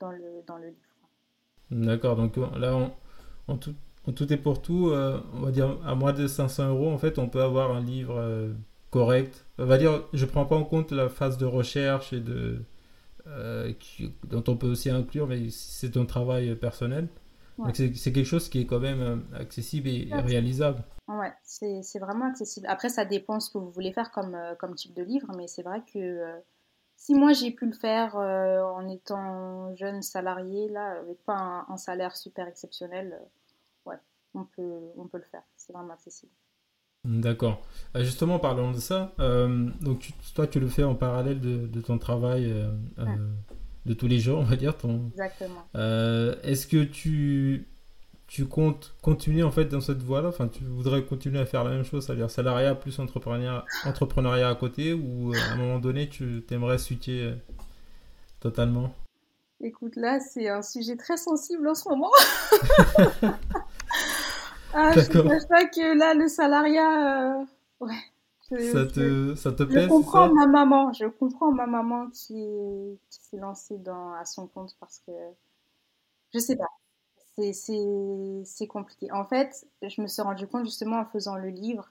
dans le dans le livre. D'accord, donc là on, tout, tout, est pour tout, euh, on va dire à moins de 500 euros en fait on peut avoir un livre euh, correct. On va dire je prends pas en compte la phase de recherche et de euh, dont on peut aussi inclure, mais c'est un travail personnel. C'est quelque chose qui est quand même accessible et réalisable. Ouais, c'est vraiment accessible. Après, ça dépend ce que vous voulez faire comme, euh, comme type de livre, mais c'est vrai que euh, si moi j'ai pu le faire euh, en étant jeune salarié, là, avec pas un, salaire super exceptionnel, ouais, on peut, on peut le faire. C'est vraiment accessible. D'accord. Justement, parlons de ça. donc, toi, tu le fais en parallèle de, de ton travail de tous les jours, on va dire. Ton... Exactement. Est-ce que tu tu comptes continuer en fait dans cette voie-là? Enfin, tu voudrais continuer à faire la même chose, c'est-à-dire salariat plus entrepreneuriat, entrepreneuriat à côté, ou euh, à un moment donné, tu t'aimerais switcher euh, totalement? Écoute, là, c'est un sujet très sensible en ce moment. ah, je ne pas que là, le salariat, euh, ouais. ça, te, ça te pèse Je comprends ma maman, je comprends ma maman qui, qui s'est lancée dans, à son compte parce que je sais pas c'est compliqué. En fait, je me suis rendu compte justement en faisant le livre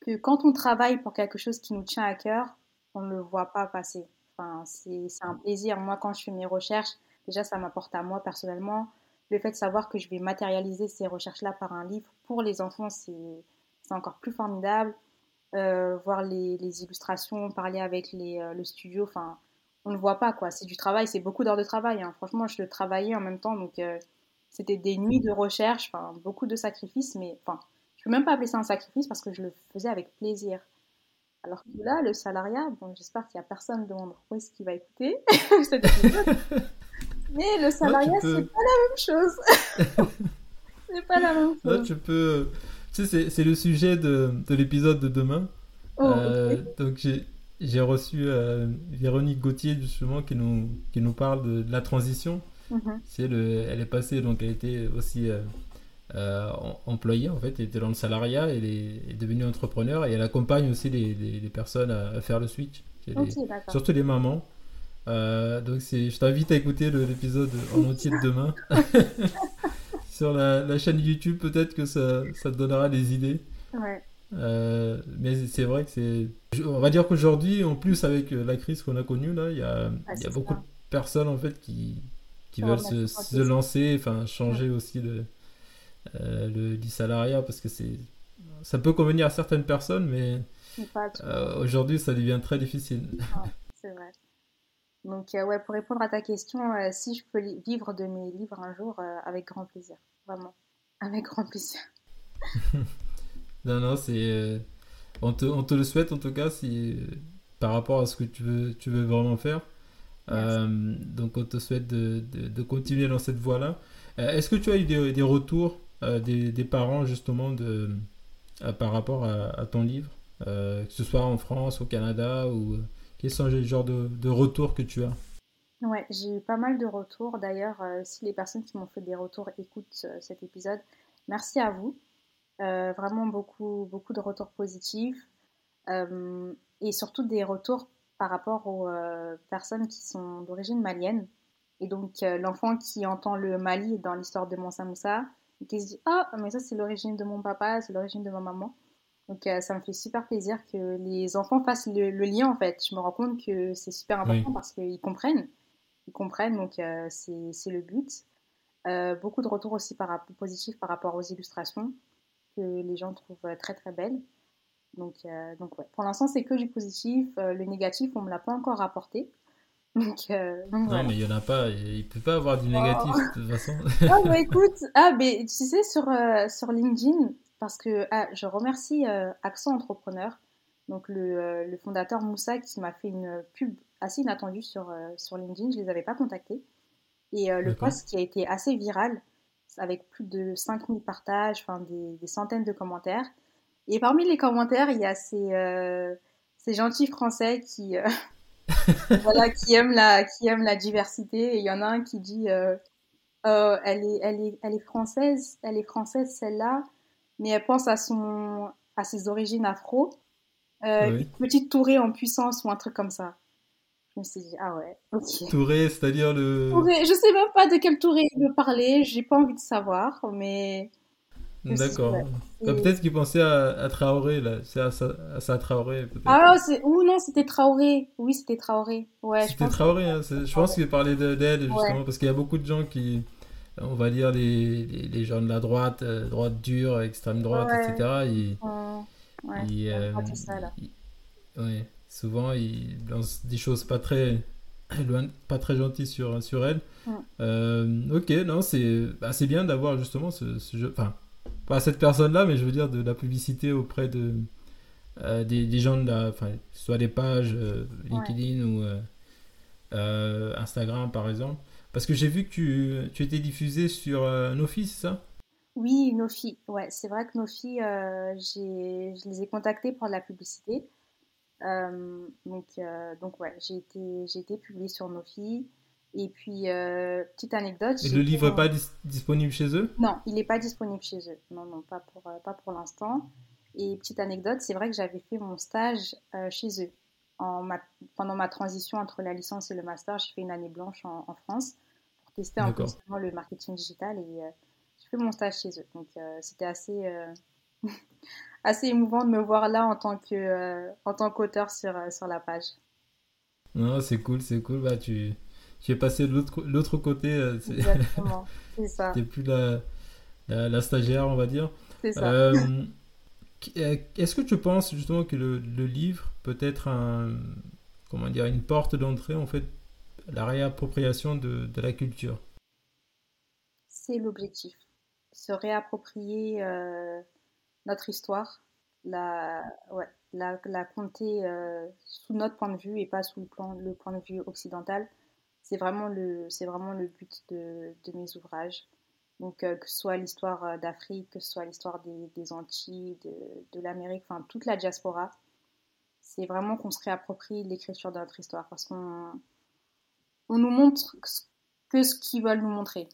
que quand on travaille pour quelque chose qui nous tient à cœur, on ne le voit pas passer. Enfin, c'est un plaisir. Moi, quand je fais mes recherches, déjà, ça m'apporte à moi personnellement. Le fait de savoir que je vais matérialiser ces recherches-là par un livre pour les enfants, c'est encore plus formidable. Euh, voir les, illustrations, parler avec euh, le studio, enfin, on ne voit pas quoi. C'est du travail, c'est beaucoup d'heures de travail. Hein. Franchement, je le travaillais en même temps, donc euh, c'était des nuits de recherche, beaucoup de sacrifices, mais enfin, je peux même pas appeler ça un sacrifice parce que je le faisais avec plaisir. Alors que là, le salariat, j'espère qu'il n'y a personne de mon est-ce qu'il va écouter. mais le salariat, c'est pas la même chose. c'est pas la même chose. Tu peux. Tu sais, c'est le sujet de, de l'épisode de demain. Oh, euh, donc, j'ai reçu euh, Véronique Gauthier, justement, qui nous, qui nous parle de la transition. Mhm. C'est le, elle est passée, donc elle était aussi euh, euh, employée en fait, elle était dans le salariat, elle est, devenue entrepreneur et elle accompagne aussi les, les, personnes à, faire le switch, surtout les mamans. Euh, donc je t'invite à écouter l'épisode en entier de demain sur la, chaîne YouTube, peut-être que ça, ça, te donnera des idées. mais c'est vrai que c'est. On va dire qu'aujourd'hui, en plus avec la crise qu'on a connue, là, il y a, il y a beaucoup de personnes en fait qui, qui veulent se, se, lancer, enfin changer aussi le, euh, le, du salariat parce que c'est ça peut convenir à certaines personnes, mais euh, aujourd'hui ça devient très difficile. c'est vrai. Donc euh, ouais, pour répondre à ta question, si je peux vivre de mes livres un jour, avec grand plaisir, vraiment, avec grand plaisir. non non, c'est on te, on te le souhaite en tout cas si par rapport à ce que tu veux tu veux vraiment faire. Euh, donc on te souhaite de, de, continuer dans cette voie-là. Euh, est-ce que tu as eu des, des retours euh, des, des, parents justement de, par rapport à, ton livre, que ce soit en France, au Canada, ou quels sont les de, de retours que tu as Ouais, j'ai eu pas mal de retours. D'ailleurs, si les personnes qui m'ont fait des retours écoutent cet épisode, merci à vous. vraiment beaucoup, beaucoup de retours positifs et surtout des retours par rapport aux personnes qui sont d'origine malienne. Et donc, l'enfant qui entend le Mali dans l'histoire de Moussa Moussa, et qui se dit Ah, mais ça, c'est l'origine de mon papa, c'est l'origine de ma maman. Donc, ça me fait super plaisir que les enfants fassent le, lien, en fait. Je me rends compte que c'est super important parce qu'ils comprennent. Ils comprennent, donc c'est le but. beaucoup de retours aussi par, positifs par rapport aux illustrations que les gens trouvent très, très belles. Donc, donc ouais. Pour l'instant, c'est que du positif. le négatif, on ne me l'a pas encore rapporté. Euh, non, mais il n'y en a pas. Il ne peut pas avoir du négatif de toute façon. ah, bah écoute, ah, mais tu sais, sur, euh, sur LinkedIn, parce que ah, je remercie euh, Accent Entrepreneur, donc le, le, fondateur Moussa qui m'a fait une pub assez inattendue sur, sur LinkedIn. Je ne les avais pas contactés. Et le post qui a été assez viral, avec plus de 5000 partages, enfin des, des, centaines de commentaires. Et parmi les commentaires, il y a ces, ces gentils Français qui voilà, qui aime la, qui aime la diversité. Et il y en a un qui dit, euh, euh, elle est, elle est, elle est française, elle est française celle-là, mais elle pense à son, à ses origines afro. Euh, Une petite tourée en puissance ou un truc comme ça. Je me suis dit, ah ouais, ok. Touré, c'est-à-dire le. Touré, je sais même pas de quelle tourée il veut parler, j'ai pas envie de savoir, mais. D'accord. Bah, peut-être qu'il pensait à, Traoré, là. C'est à, à, Traoré, peut-être. Ah, ou non, c'était Traoré. Oui, c'était Traoré. Ouais, c'était Traoré, hein. je pense qu'il parlait d'elle, justement, parce qu'il y a beaucoup de gens qui, on va dire, les, les, gens de la droite, euh, droite dure, extrême droite, etc. Ils, ils, euh, ouais, souvent, ils lancent des choses pas très, pas très gentilles sur, sur elle. Euh, ok, non, c'est bah, bien d'avoir justement ce, ce jeu. Enfin, pas cette personne-là, mais je veux dire de la publicité auprès de euh, des, gens de la, enfin, soit des pages euh, LinkedIn ou euh, Instagram par exemple. Parce que j'ai vu que tu, tu, étais diffusé sur Nofi, c'est ça? Oui, Nofi. Ouais, c'est vrai que Nofi, je les ai contactés pour de la publicité. donc, donc ouais, j'ai été, j'ai été publié sur Nofi. Et puis, euh, petite anecdote. Et le livre n'est pas disponible chez eux? Non, il n'est pas disponible chez eux. Non, non, pas pour, euh, pas pour l'instant. Et petite anecdote, c'est vrai que j'avais fait mon stage euh, chez eux. En pendant ma transition entre la licence et le master, j'ai fait une année blanche en, France tester un peu le marketing digital et j'ai fait mon stage chez eux. Donc, c'était assez, assez émouvant de me voir là en tant que en tant qu'auteur sur, sur la page. Non, c'est cool, c'est cool. Bah, tu tu es passé de l'autre côté. Euh, Exactement, c'est ça. Tu plus la, la, stagiaire, on va dire. C'est ça. Euh, euh, est-ce que tu penses justement que le, le, livre peut être un, comment dire, une porte d'entrée en fait la réappropriation de, la culture C'est l'objectif. Se réapproprier notre histoire, la, ouais, compter sous notre point de vue et pas sous le, point de vue occidental c'est vraiment le, but de, mes ouvrages. Donc, euh, que ce soit l'histoire euh, d'Afrique, que ce soit l'histoire des, des, Antilles, de, de l'Amérique, enfin toute la diaspora, c'est vraiment qu'on se réapproprie l'écriture de notre histoire parce qu'on on nous montre que ce qu'ils veulent nous montrer.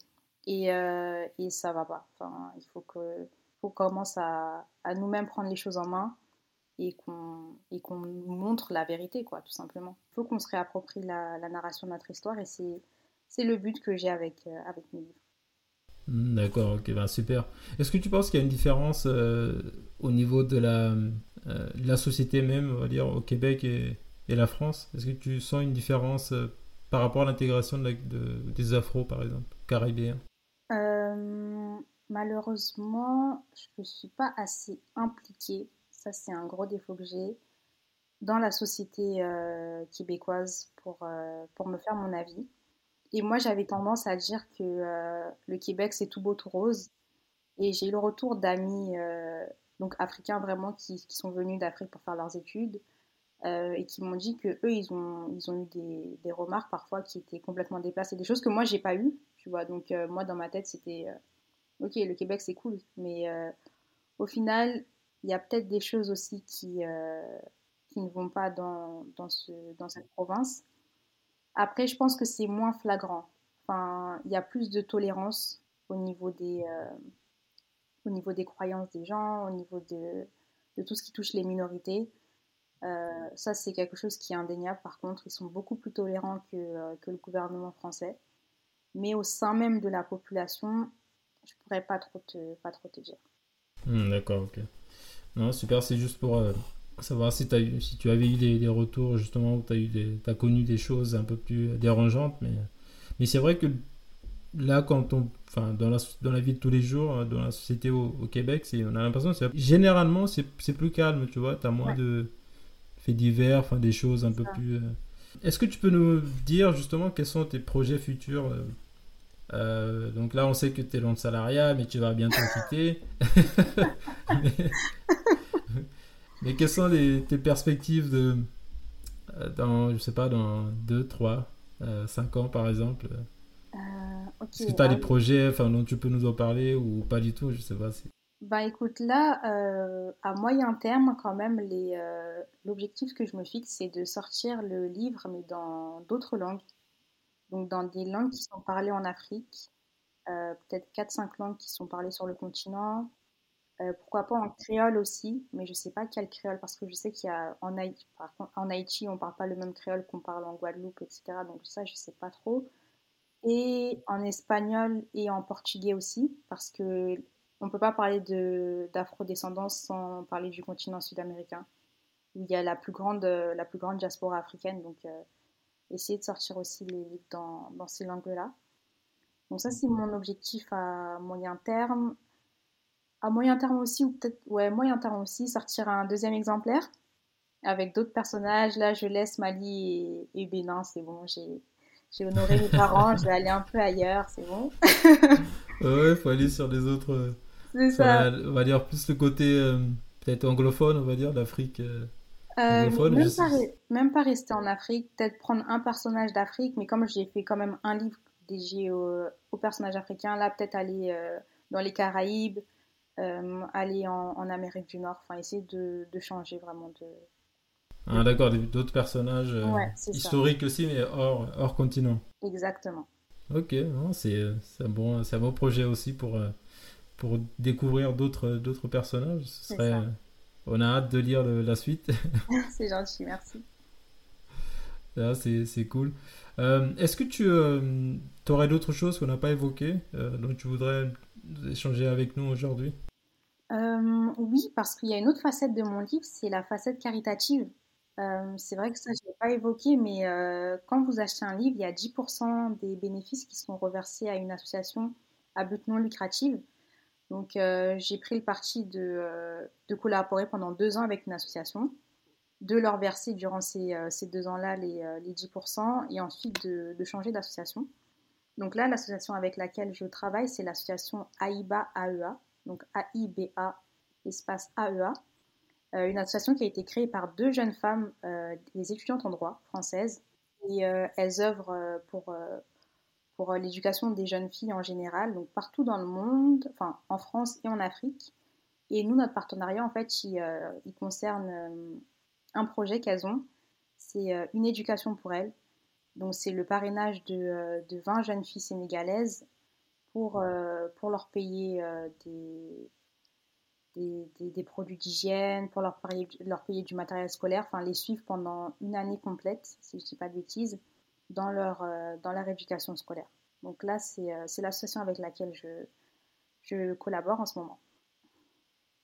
Et, euh, et ça va pas. Enfin, il faut que faut qu'on commence à, à nous-mêmes prendre les choses en main et qu'on qu'on nous montre la vérité, quoi, tout simplement. Il faut qu'on se réapproprie la, narration de notre histoire et c'est c'est le but que j'ai avec euh, avec mes livres. Hmm, d'accord, ok, ben super. Est-ce que tu penses qu'il y a une différence euh, au niveau de la, euh, la société même, on va dire, au Québec et, et la France? Est-ce que tu sens une différence par rapport à l'intégration de, de, des Afro, par exemple, caribéens? Malheureusement, je ne suis pas assez impliquée ça, c'est un gros défaut que j'ai dans la société euh, québécoise pour, euh, pour me faire mon avis. Et moi, j'avais tendance à dire que euh, le Québec, c'est tout beau, tout rose. Et j'ai eu le retour d'amis donc africains vraiment qui sont venus d'Afrique pour faire leurs études et qui m'ont dit que eux, ils ont, ils ont eu des, des, remarques parfois qui étaient complètement déplacées, des choses que moi, j'ai pas eues, tu vois. Donc, moi, dans ma tête, c'était ok, le Québec, c'est cool. Mais au final, il y a peut-être des choses aussi qui, euh, qui ne vont pas dans, dans, ce, dans cette province. Après, je pense que c'est moins flagrant. Enfin, il y a plus de tolérance au niveau des, euh, au niveau des croyances des gens, au niveau de, de tout ce qui touche les minorités. Euh, ça, c'est quelque chose qui est indéniable. Par contre, ils sont beaucoup plus tolérants que, euh, que le gouvernement français. Mais au sein même de la population, je pourrais pas trop te, pas trop te dire. Hmm, d'accord, ok. Non, super, c'est juste pour euh, savoir si, as eu, si tu avais eu des, des retours justement où tu as, as, connu des choses un peu plus dérangeantes. Mais, mais c'est vrai que là, quand on, enfin, dans la, dans la vie de tous les jours, dans la société au, au Québec, on a l'impression que généralement c'est plus calme, tu vois, tu as moins de faits divers, enfin des choses un peu plus. Euh. Est-ce que tu peux nous dire justement quels sont tes projets futurs euh, euh, donc là, on sait que tu es loin de salariat, mais tu vas bientôt quitter. mais, quelles sont tes perspectives de, dans, je sais pas, dans 2, 3, 5 ans par exemple? Est-ce que tu as des projets enfin, dont tu peux nous en parler ou pas du tout? Je sais pas. Si... Bah écoute, là, euh, à moyen terme, quand même, les, euh, l'objectif que je me fixe, c'est de sortir le livre, mais dans d'autres langues. Donc dans des langues qui sont parlées en Afrique, euh, peut-être 4-5 langues qui sont parlées sur le continent. pourquoi pas en créole aussi, mais je sais pas quel créole, parce que je sais qu'il y a en Haïti, par contre, en Haïti, on parle pas le même créole qu'on parle en Guadeloupe, etc. Donc ça, je sais pas trop. Et en espagnol et en portugais aussi, parce que on ne peut pas parler d'afro-descendance sans parler du continent sud-américain, où il y a la plus grande, la plus grande diaspora africaine. Donc, euh, essayer de sortir aussi les livres dans, dans ces langues-là. Donc, ça, c'est mon objectif à moyen terme. À moyen terme aussi, ou peut-être, ouais, moyen terme aussi, sortir un deuxième exemplaire avec d'autres personnages. Là, je laisse Mali et, et Bénin, c'est bon, j'ai honoré mes parents, je vais aller un peu ailleurs, c'est bon. ouais, il faut aller sur des autres euh, c'est ça. On va dire plus le côté euh, peut-être anglophone, on va dire, d'Afrique. Euh, euh même, pas, même, pas, rester en Afrique, peut-être prendre un personnage d'Afrique, mais comme j'ai fait quand même un livre dédié aux au personnages africains, là peut-être aller dans les Caraïbes, aller en, en, Amérique du Nord, enfin essayer de, de, changer vraiment de... Ah d'accord, d'autres personnages historiques aussi, mais hors, hors continent. Exactement. Ok, c'est un, bon, un bon projet aussi pour pour découvrir d'autres d'autres personnages. Ce serait, on a hâte de lire la suite. c'est gentil, merci. c'est cool. Euh, est-ce que tu euh, aurais d'autres choses qu'on n'a pas évoquées, euh, dont tu voudrais échanger avec nous aujourd'hui? Oui, parce qu'il y a une autre facette de mon livre, c'est la facette caritative. c'est vrai que ça, je n'ai pas évoqué, mais quand vous achetez un livre, il y a 10% des bénéfices qui sont reversés à une association à but non lucratif. Donc euh, j'ai pris le parti euh, de, collaborer pendant deux ans avec une association, de leur verser durant ces, euh, deux ans-là les, 10% et ensuite de, changer d'association. Donc là, l'association avec laquelle je travaille, c'est l'association AIBA AEA, donc A-I-B-A espace AEA, une association qui a été créée par deux jeunes femmes, des étudiantes en droit françaises, et elles œuvrent pour pour euh, l'éducation des jeunes filles en général, donc partout dans le monde, enfin en France et en Afrique. Et nous, notre partenariat, en fait, il, euh, concerne euh, un projet qu'elles ont. C'est une éducation pour elles. Donc c'est le parrainage de, de, 20 jeunes filles sénégalaises pour, pour leur payer des, des, des, produits d'hygiène, pour leur payer, leur payer du matériel scolaire, enfin les suivre pendant une année complète, si je ne dis pas de bêtises dans leur, euh, dans leur éducation scolaire. Donc là, c'est euh, l'association avec laquelle je, je collabore en ce moment.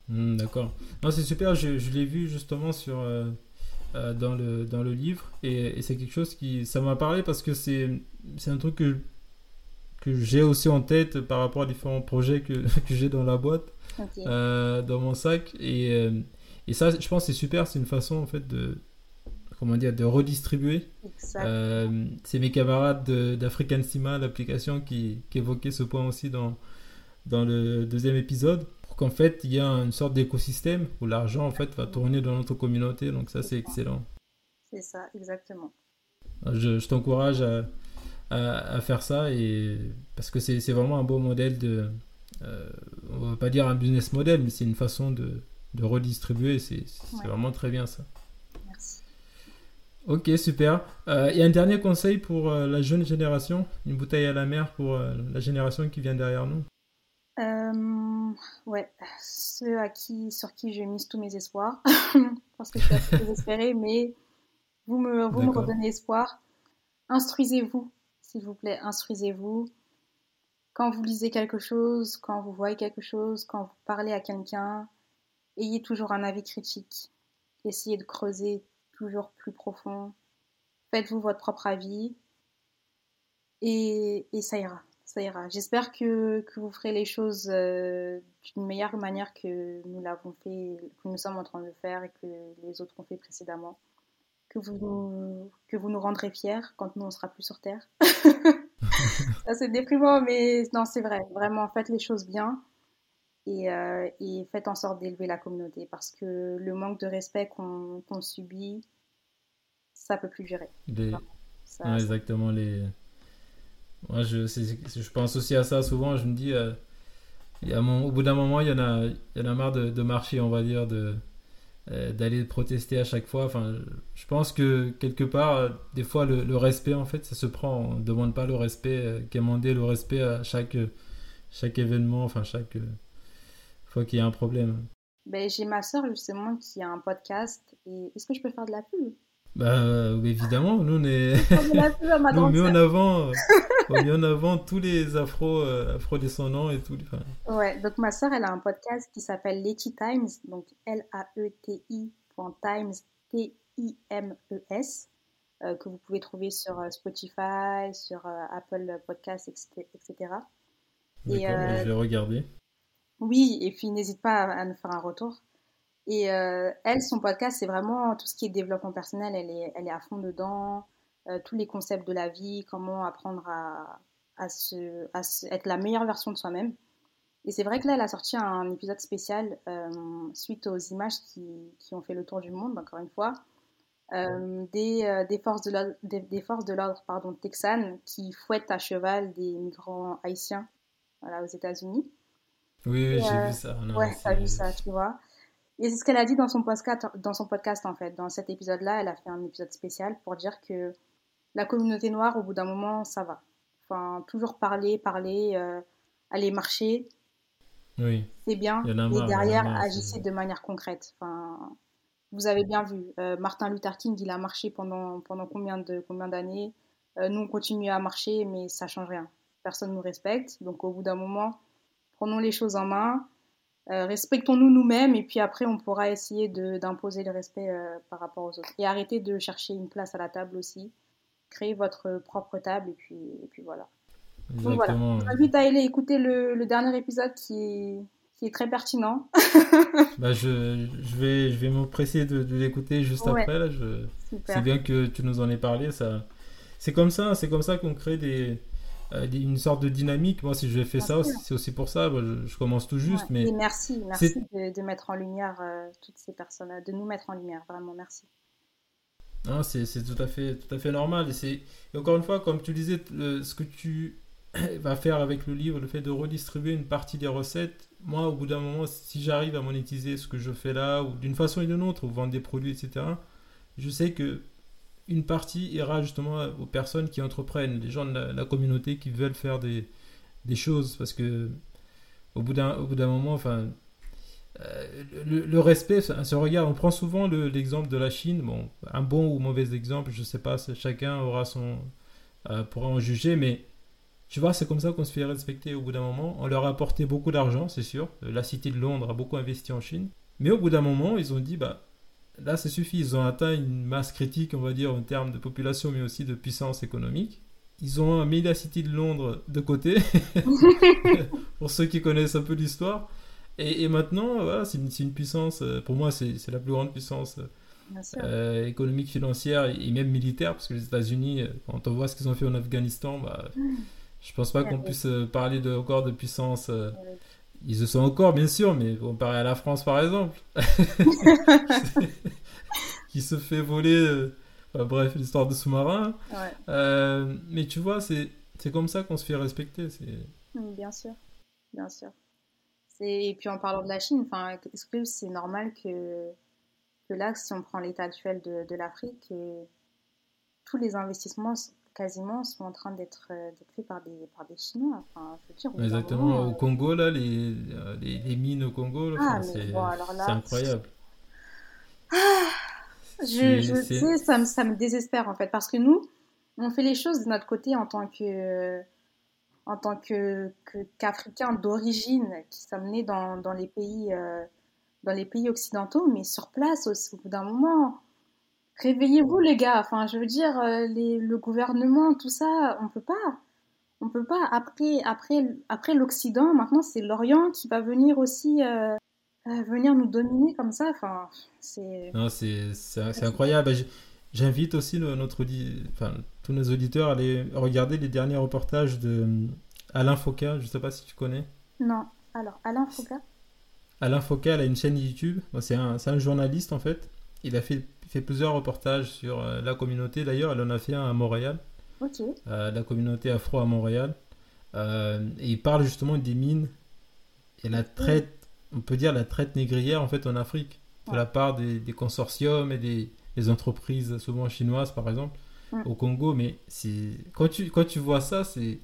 Hmm, d'accord. Non, c'est super, je, je l'ai vu justement sur, euh, dans, le, dans le livre et, c'est quelque chose qui. Ça m'a parlé parce que c'est un truc que, que j'ai aussi en tête par rapport à différents projets que, que j'ai dans la boîte, dans mon sac. Et, et ça, je pense c'est super, c'est une façon en fait de, comment dire, de redistribuer. Euh, c'est mes camarades d'African Stima, l'application, qui, qui évoquaient ce point aussi dans, dans le deuxième épisode. Pour qu'en fait, il y a une sorte d'écosystème où l'argent, en fait, va tourner dans notre communauté. Donc ça, c'est excellent. C'est ça, exactement. Je, je t'encourage à, à, faire ça et parce que c'est vraiment un beau modèle de... Euh, on va pas dire un business model, mais c'est une façon de, de redistribuer. C'est vraiment très bien ça. Ok, super. Euh, il y a un dernier conseil pour euh, la jeune génération, une bouteille à la mer pour euh, la génération qui vient derrière nous ouais, ceux à qui, sur qui je mise tous mes espoirs, parce que je suis assez désespérée, mais vous me, vous me redonnez espoir. Instruisez-vous, s'il vous plaît, instruisez-vous. Quand vous lisez quelque chose, quand vous voyez quelque chose, quand vous parlez à quelqu'un, ayez toujours un avis critique. Essayez de creuser toujours plus profond. Faites-vous votre propre avis et, et ça ira. Ça ira. J'espère que, que, vous ferez les choses euh, d'une meilleure manière que nous l'avons fait, que nous sommes en train de faire et que les autres ont fait précédemment. Que vous nous, que vous nous rendrez fiers quand nous on sera plus sur Terre. c'est déprimant, mais non, c'est vrai. Vraiment, faites les choses bien et, euh, et faites en sorte d'élever la communauté parce que le manque de respect qu'on subit, ça peut plus durer. exactement. Les... Moi, je, je pense aussi à ça souvent. Je me dis, euh, y a au bout d'un moment, il y en a, y en a marre de, de marcher, on va dire, euh, d'aller protester à chaque fois. Enfin, je pense que quelque part, des fois, le, respect, en fait, ça se prend. On ne demande pas le respect, euh, quémander le respect à chaque, chaque événement, enfin, chaque fois qu'il y a un problème. Ben, j'ai ma soeur, justement, qui a un podcast. Et est-ce que je peux faire de la pub? Bah évidemment, nous on est. nous, on met en avant, on met en avant tous les afro, euh, afro-descendants et tout. Enfin... Ouais, donc ma soeur elle a un podcast qui s'appelle Letty Times, donc L-A-E-T-I Times, T-I-M-E-S, euh, que vous pouvez trouver sur euh, Spotify, sur Apple Podcasts, etc. Et, je vais regarder. Oui, et puis n'hésite pas à, nous faire un retour. Et euh, elle, son podcast, c'est vraiment tout ce qui est développement personnel. Elle est, elle est à fond dedans. Euh, tous les concepts de la vie, comment apprendre à, à, se, à être la meilleure version de soi-même. Et c'est vrai que là, elle a sorti un épisode spécial euh, suite aux images qui, qui, ont fait le tour du monde, encore une fois, des, des, forces de l'ordre, des, forces de l'ordre pardon, texanes qui fouettent à cheval des migrants haïtiens voilà, aux États-Unis. Oui, j'ai vu ça. Non, ouais, t'as vu ça, tu vois. Et c'est ce qu'elle a dit dans son podcast, dans son podcast en fait. Dans cet épisode-là, elle a fait un épisode spécial pour dire que la communauté noire, au bout d'un moment, ça va. Enfin, toujours parler, parler, euh, aller marcher. Oui. C'est bien. mais derrière, agissez de manière concrète. Enfin, vous avez bien vu. Euh, Martin Luther King, il a marché pendant, pendant combien de combien d'années? Euh, Nous, on continue à marcher, mais ça change rien. Personne nous respecte. Donc, au bout d'un moment, prenons les choses en main euh, respectons-nous nous-mêmes et puis après on pourra essayer d'imposer le respect euh, par rapport aux autres. Et arrêtez de chercher une place à la table aussi. Créez votre propre table et puis, et puis voilà. Donc voilà. Je t'invite à aller écouter le, le, dernier épisode qui est, qui est très pertinent. bah je, je, vais, je vais m'empresser de, de l'écouter juste après. Là. C'est bien que tu nous en aies parlé. Ça... C'est comme ça, c'est comme ça qu'on crée des, une sorte de dynamique. Moi, si je fais ça, c'est aussi pour ça. je, commence tout juste. mais merci, merci de, mettre en lumière euh, toutes ces personnes, de nous mettre en lumière. Vraiment, merci. c'est tout à fait, tout à fait normal. Et, et encore une fois, comme tu disais, ce que tu vas faire avec le livre, le fait de redistribuer une partie des recettes, moi, au bout d'un moment, si j'arrive à monétiser ce que je fais là, ou d'une façon ou d'une autre, ou vendre des produits, etc., je sais que une partie ira justement aux personnes qui entreprennent, les gens de la, communauté qui veulent faire des, choses, parce que au bout d'un moment, enfin, euh, le, respect se regarde. On prend souvent l'exemple de la Chine, bon, un bon ou mauvais exemple, je sais pas, chacun aura son euh, pourra en juger, mais tu vois, c'est comme ça qu'on se fait respecter au bout d'un moment. On leur a apporté beaucoup d'argent, c'est sûr. La Cité de Londres a beaucoup investi en Chine. Mais au bout d'un moment, ils ont dit, bah, là, c'est suffit. Ils ont atteint une masse critique, on va dire, en termes de population, mais aussi de puissance économique. Ils ont mis la City de Londres de côté, pour ceux qui connaissent un peu l'histoire. Et, maintenant, voilà, c'est une, puissance, euh, pour moi, c'est la plus grande puissance euh, économique, financière et, même militaire, parce que les États-Unis, euh, quand on voit ce qu'ils ont fait en Afghanistan, bah, mm. je pense pas qu'on puisse parler de, encore de puissance. Ils le sont encore, bien sûr, mais comparé à la France, par exemple, qui se fait voler. Euh, bref, l'histoire de sous-marin. Euh, mais tu vois, c'est comme ça qu'on se fait respecter. Bien sûr, bien sûr. Et puis en parlant de la Chine, est-ce que c'est normal que, que là, si on prend l'état actuel de, de l'Afrique, tous les investissements, quasiment sont en train d'être faits par des, par des Chinois. Enfin, je veux dire, Exactement. Au Congo, là, les, les, les mines au Congo, ah, c'est incroyable. Ah, je, je sais, ça me, ça me désespère en fait, parce que nous, on fait les choses de notre côté en tant que en tant que qu'Africains d'origine qui sommes nés dans, dans les pays euh, dans les pays occidentaux, mais sur place aussi, au bout d'un moment, réveillez-vous les gars. Enfin, je veux dire, euh, les, le gouvernement, tout ça, on peut pas, on peut pas. Après après après l'Occident, maintenant c'est l'Orient qui va venir aussi. Euh, venir nous dominer comme ça, enfin, c'est. Non, c'est incroyable. J'invite aussi notre, enfin, tous nos auditeurs à aller regarder les derniers reportages de euh, Alain Foucault. Je ne sais pas si tu connais. Non. Alors, Alain Foucault Alain Foucault a une chaîne YouTube. C'est un, un, journaliste en fait. Il a fait, fait plusieurs reportages sur euh, la communauté. D'ailleurs, elle en a fait un à Montréal. Euh, la communauté afro à Montréal. et il parle justement des mines et la traite, on peut dire la traite négrière en fait en Afrique de la part des, des consortiums et des, entreprises souvent chinoises par exemple au Congo mais quand tu quand tu vois ça c'est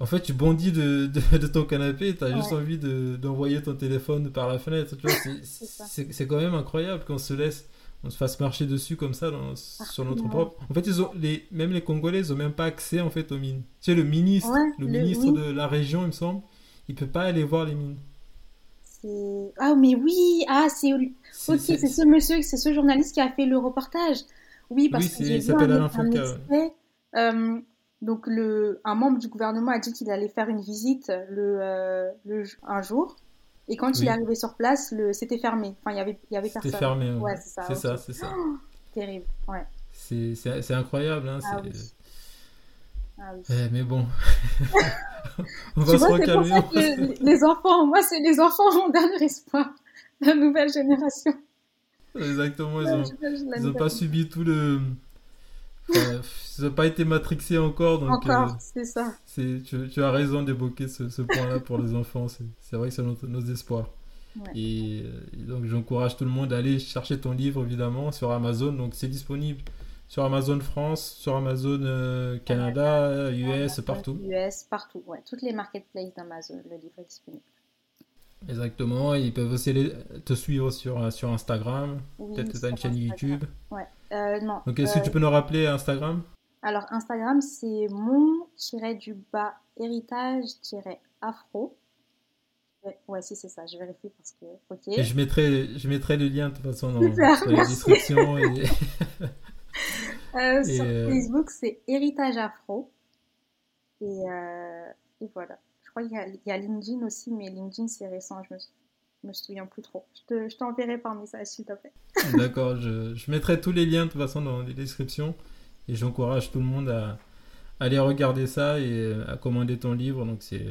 en fait tu bondis de, de, ton canapé tu as juste envie d'envoyer ton téléphone par la fenêtre c'est quand même incroyable qu'on se laisse on se fasse marcher dessus comme ça sur notre propre. En fait ils ont les même les congolais ils ont même pas accès en fait aux mines. Tu sais le ministre le, ministre de la région il me semble il peut pas aller voir les mines. Ah, mais oui, ah, c'est. Ok, c'est ce monsieur, c'est ce journaliste qui a fait le reportage. Oui, parce que j'ai vu un, un euh, donc, le, un membre du gouvernement a dit qu'il allait faire une visite le, euh, le un jour. Et quand il est arrivé sur place, le, c'était fermé. Enfin, il y avait, il y avait personne. C'était fermé. Ouais, c'est ça. C'est ça, c'est ça. terrible, ouais. C'est incroyable. Hein, ah, oui. Ah oui. Eh, mais bon, on va tu se vois, recalmer. Pour ça que les enfants, moi, c'est les enfants mon dernier espoir, la nouvelle génération. Exactement, ils n'ont pas subi tout le. Ils n'ont pas été matrixés encore. Donc, encore, euh, c'est ça. Tu, tu, as raison d'évoquer ce, ce point-là pour les enfants. C'est vrai que c'est nos espoirs. Ouais. Et, et, euh, donc, j'encourage tout le monde à aller chercher ton livre, évidemment, sur Amazon. Donc, c'est disponible sur Amazon France, sur Amazon euh, Canada, US, partout. US, partout, ouais. Toutes les marketplaces d'Amazon, le livre est disponible. Exactement, ils peuvent aussi te suivre sur, sur Instagram, peut-être tu as une chaîne YouTube. Ouais, euh, non. Donc est-ce que tu peux nous rappeler Instagram? Alors Instagram, c'est mon-du-bas héritage-afro. Ouais, si c'est ça, je vérifie parce que. Ok. Et je mettrai, je mettrai le lien de toute façon dans, dans la description. Et... Euh, sur euh, Facebook, c'est Héritage Afro. Et, euh, et, voilà. Je crois qu'il y, y, a LinkedIn aussi, mais LinkedIn, c'est récent. Je me, me souviens plus trop. Je t'enverrai par message, s'il te plaît. D'accord. Je, je, mettrai tous les liens, de toute façon, dans les descriptions. Et j'encourage tout le monde à, aller regarder ça et à commander ton livre. Donc, c'est.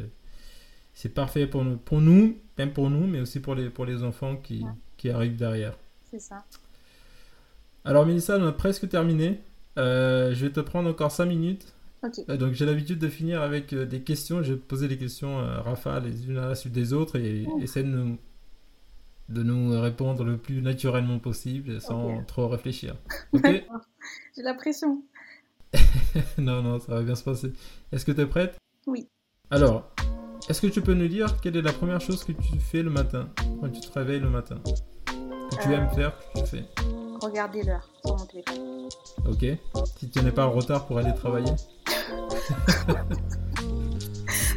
C'est parfait pour nous, pour nous, même pour nous, mais aussi pour les, pour les enfants qui, qui arrivent derrière. C'est ça. Alors Mélissa, on a presque terminé. Euh, je vais te prendre encore 5 minutes. Euh, donc j'ai l'habitude de finir avec euh, des questions. Je vais te poser des questions Rafa les unes à la suite des autres et oh. essayer de nous, de nous répondre le plus naturellement possible sans trop réfléchir. J'ai la pression. non, non, ça va bien se passer. Est-ce que tu es prête? Oui. Alors, est-ce que tu peux nous dire quelle est la première chose que tu fais le matin, quand tu te réveilles le matin? Que tu aimes faire, que tu fais? Regarder l'heure sur mon téléphone. Ok. Si tu n'es pas en retard pour aller travailler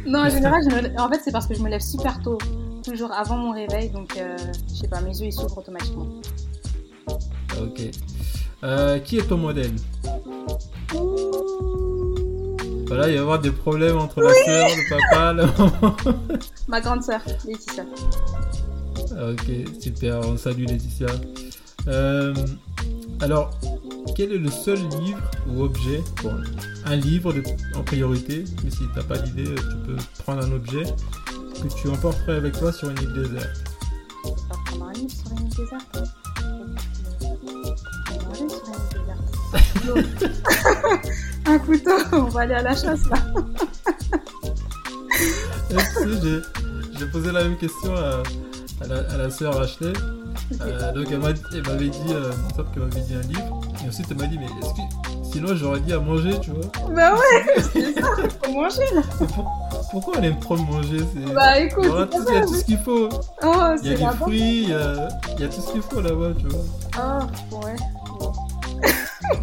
Non, en général, en fait, c'est parce que je me lève super tôt, toujours avant mon réveil, donc euh, je sais pas, mes yeux ils s'ouvrent automatiquement. Ok. Euh, qui est ton modèle? Voilà, il va y avoir des problèmes entre la soeur, le papa, le maman. Ma grande soeur, Laetitia. Ok, super, on salue Laetitia. Euh, alors, quel est le seul livre ou objet, bon, un livre en priorité, mais si t'as pas d'idée, tu peux prendre un objet que tu emporterais avec toi sur une île déserte. un livre sur une île déserte un couteau, on va aller à la chasse là. J'ai posé la même question à, à la, à la sœur Ashley. Euh, donc elle m'avait dit, euh, m'avait dit un livre. Et ensuite elle m'a dit, mais est-ce que Sinon, j'aurais dit à manger, tu vois. Bah ouais, c'est ça, faut manger là. Pourquoi elle aime trop manger Bah écoute, il y a tout ce qu'il faut. Oh, il y a des fruits, il y a, il y a tout ce qu'il faut là-bas, tu vois. Oh, ouais.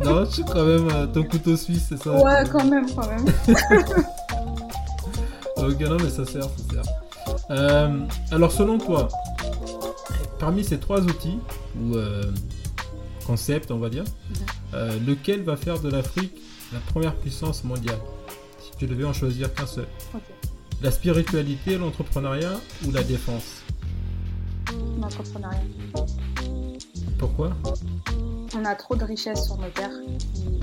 non, tu quand même euh, ton couteau suisse, c'est ça Ouais, quand même, quand même. ok, non, mais ça sert, ça sert. Euh, alors, selon toi, parmi ces trois outils, ou euh, concepts, on va dire, mhm. lequel va faire de l'Afrique la première puissance mondiale Si tu devais en choisir qu'un seul? La spiritualité, l'entrepreneuriat ou la défense? L'entrepreneuriat. Pourquoi? On a trop de richesses sur nos terres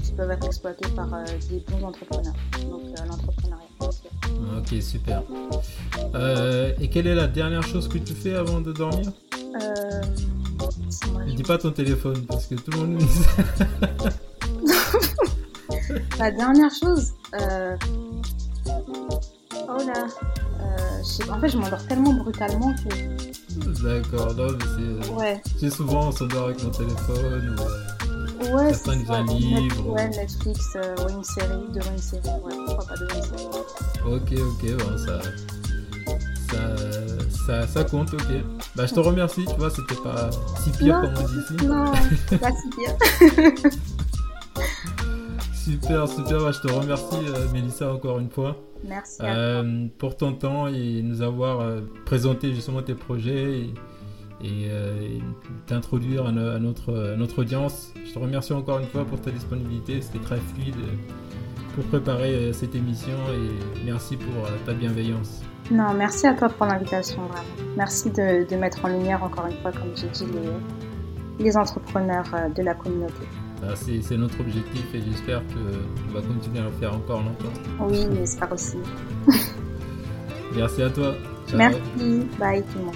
qui, peuvent être exploitées par euh, des bons entrepreneurs. Donc euh, l'entrepreneuriat. Ok, super. Euh, et quelle est la dernière chose que tu fais avant de dormir? Dis pas ton téléphone parce que tout le monde La dernière chose Oh là En fait, je m'endors tellement brutalement que D'accord, non, mais c'est. Ouais. C'est souvent on s'endort avec mon téléphone ou. Euh, ouais, lisent un livre. Ouais, Netflix, euh, ou une série, devant une série. Ouais, pourquoi pas devant une série. Ok, ok, bon, ça. Ça, ça, compte, ok. Bah, je te remercie, tu vois, c'était pas si pire comme on dit ici. Non, pas si pire. super, super, bah, je te remercie, euh, Mélissa, encore une fois. Merci. Euh, pour ton temps et nous avoir euh, présenté justement tes projets et, t'introduire à, notre, notre audience. Je te remercie encore une fois pour ta disponibilité. C'était très fluide pour préparer cette émission et merci pour ta bienveillance. Non, merci à toi pour l'invitation, vraiment. Merci de, mettre en lumière, encore une fois, comme j'ai dit, les, les entrepreneurs de la communauté. Ah, c'est notre objectif et j'espère qu'on va continuer à le faire encore longtemps. Oui, j'espère aussi. Merci à toi. Merci. Bye tout le monde.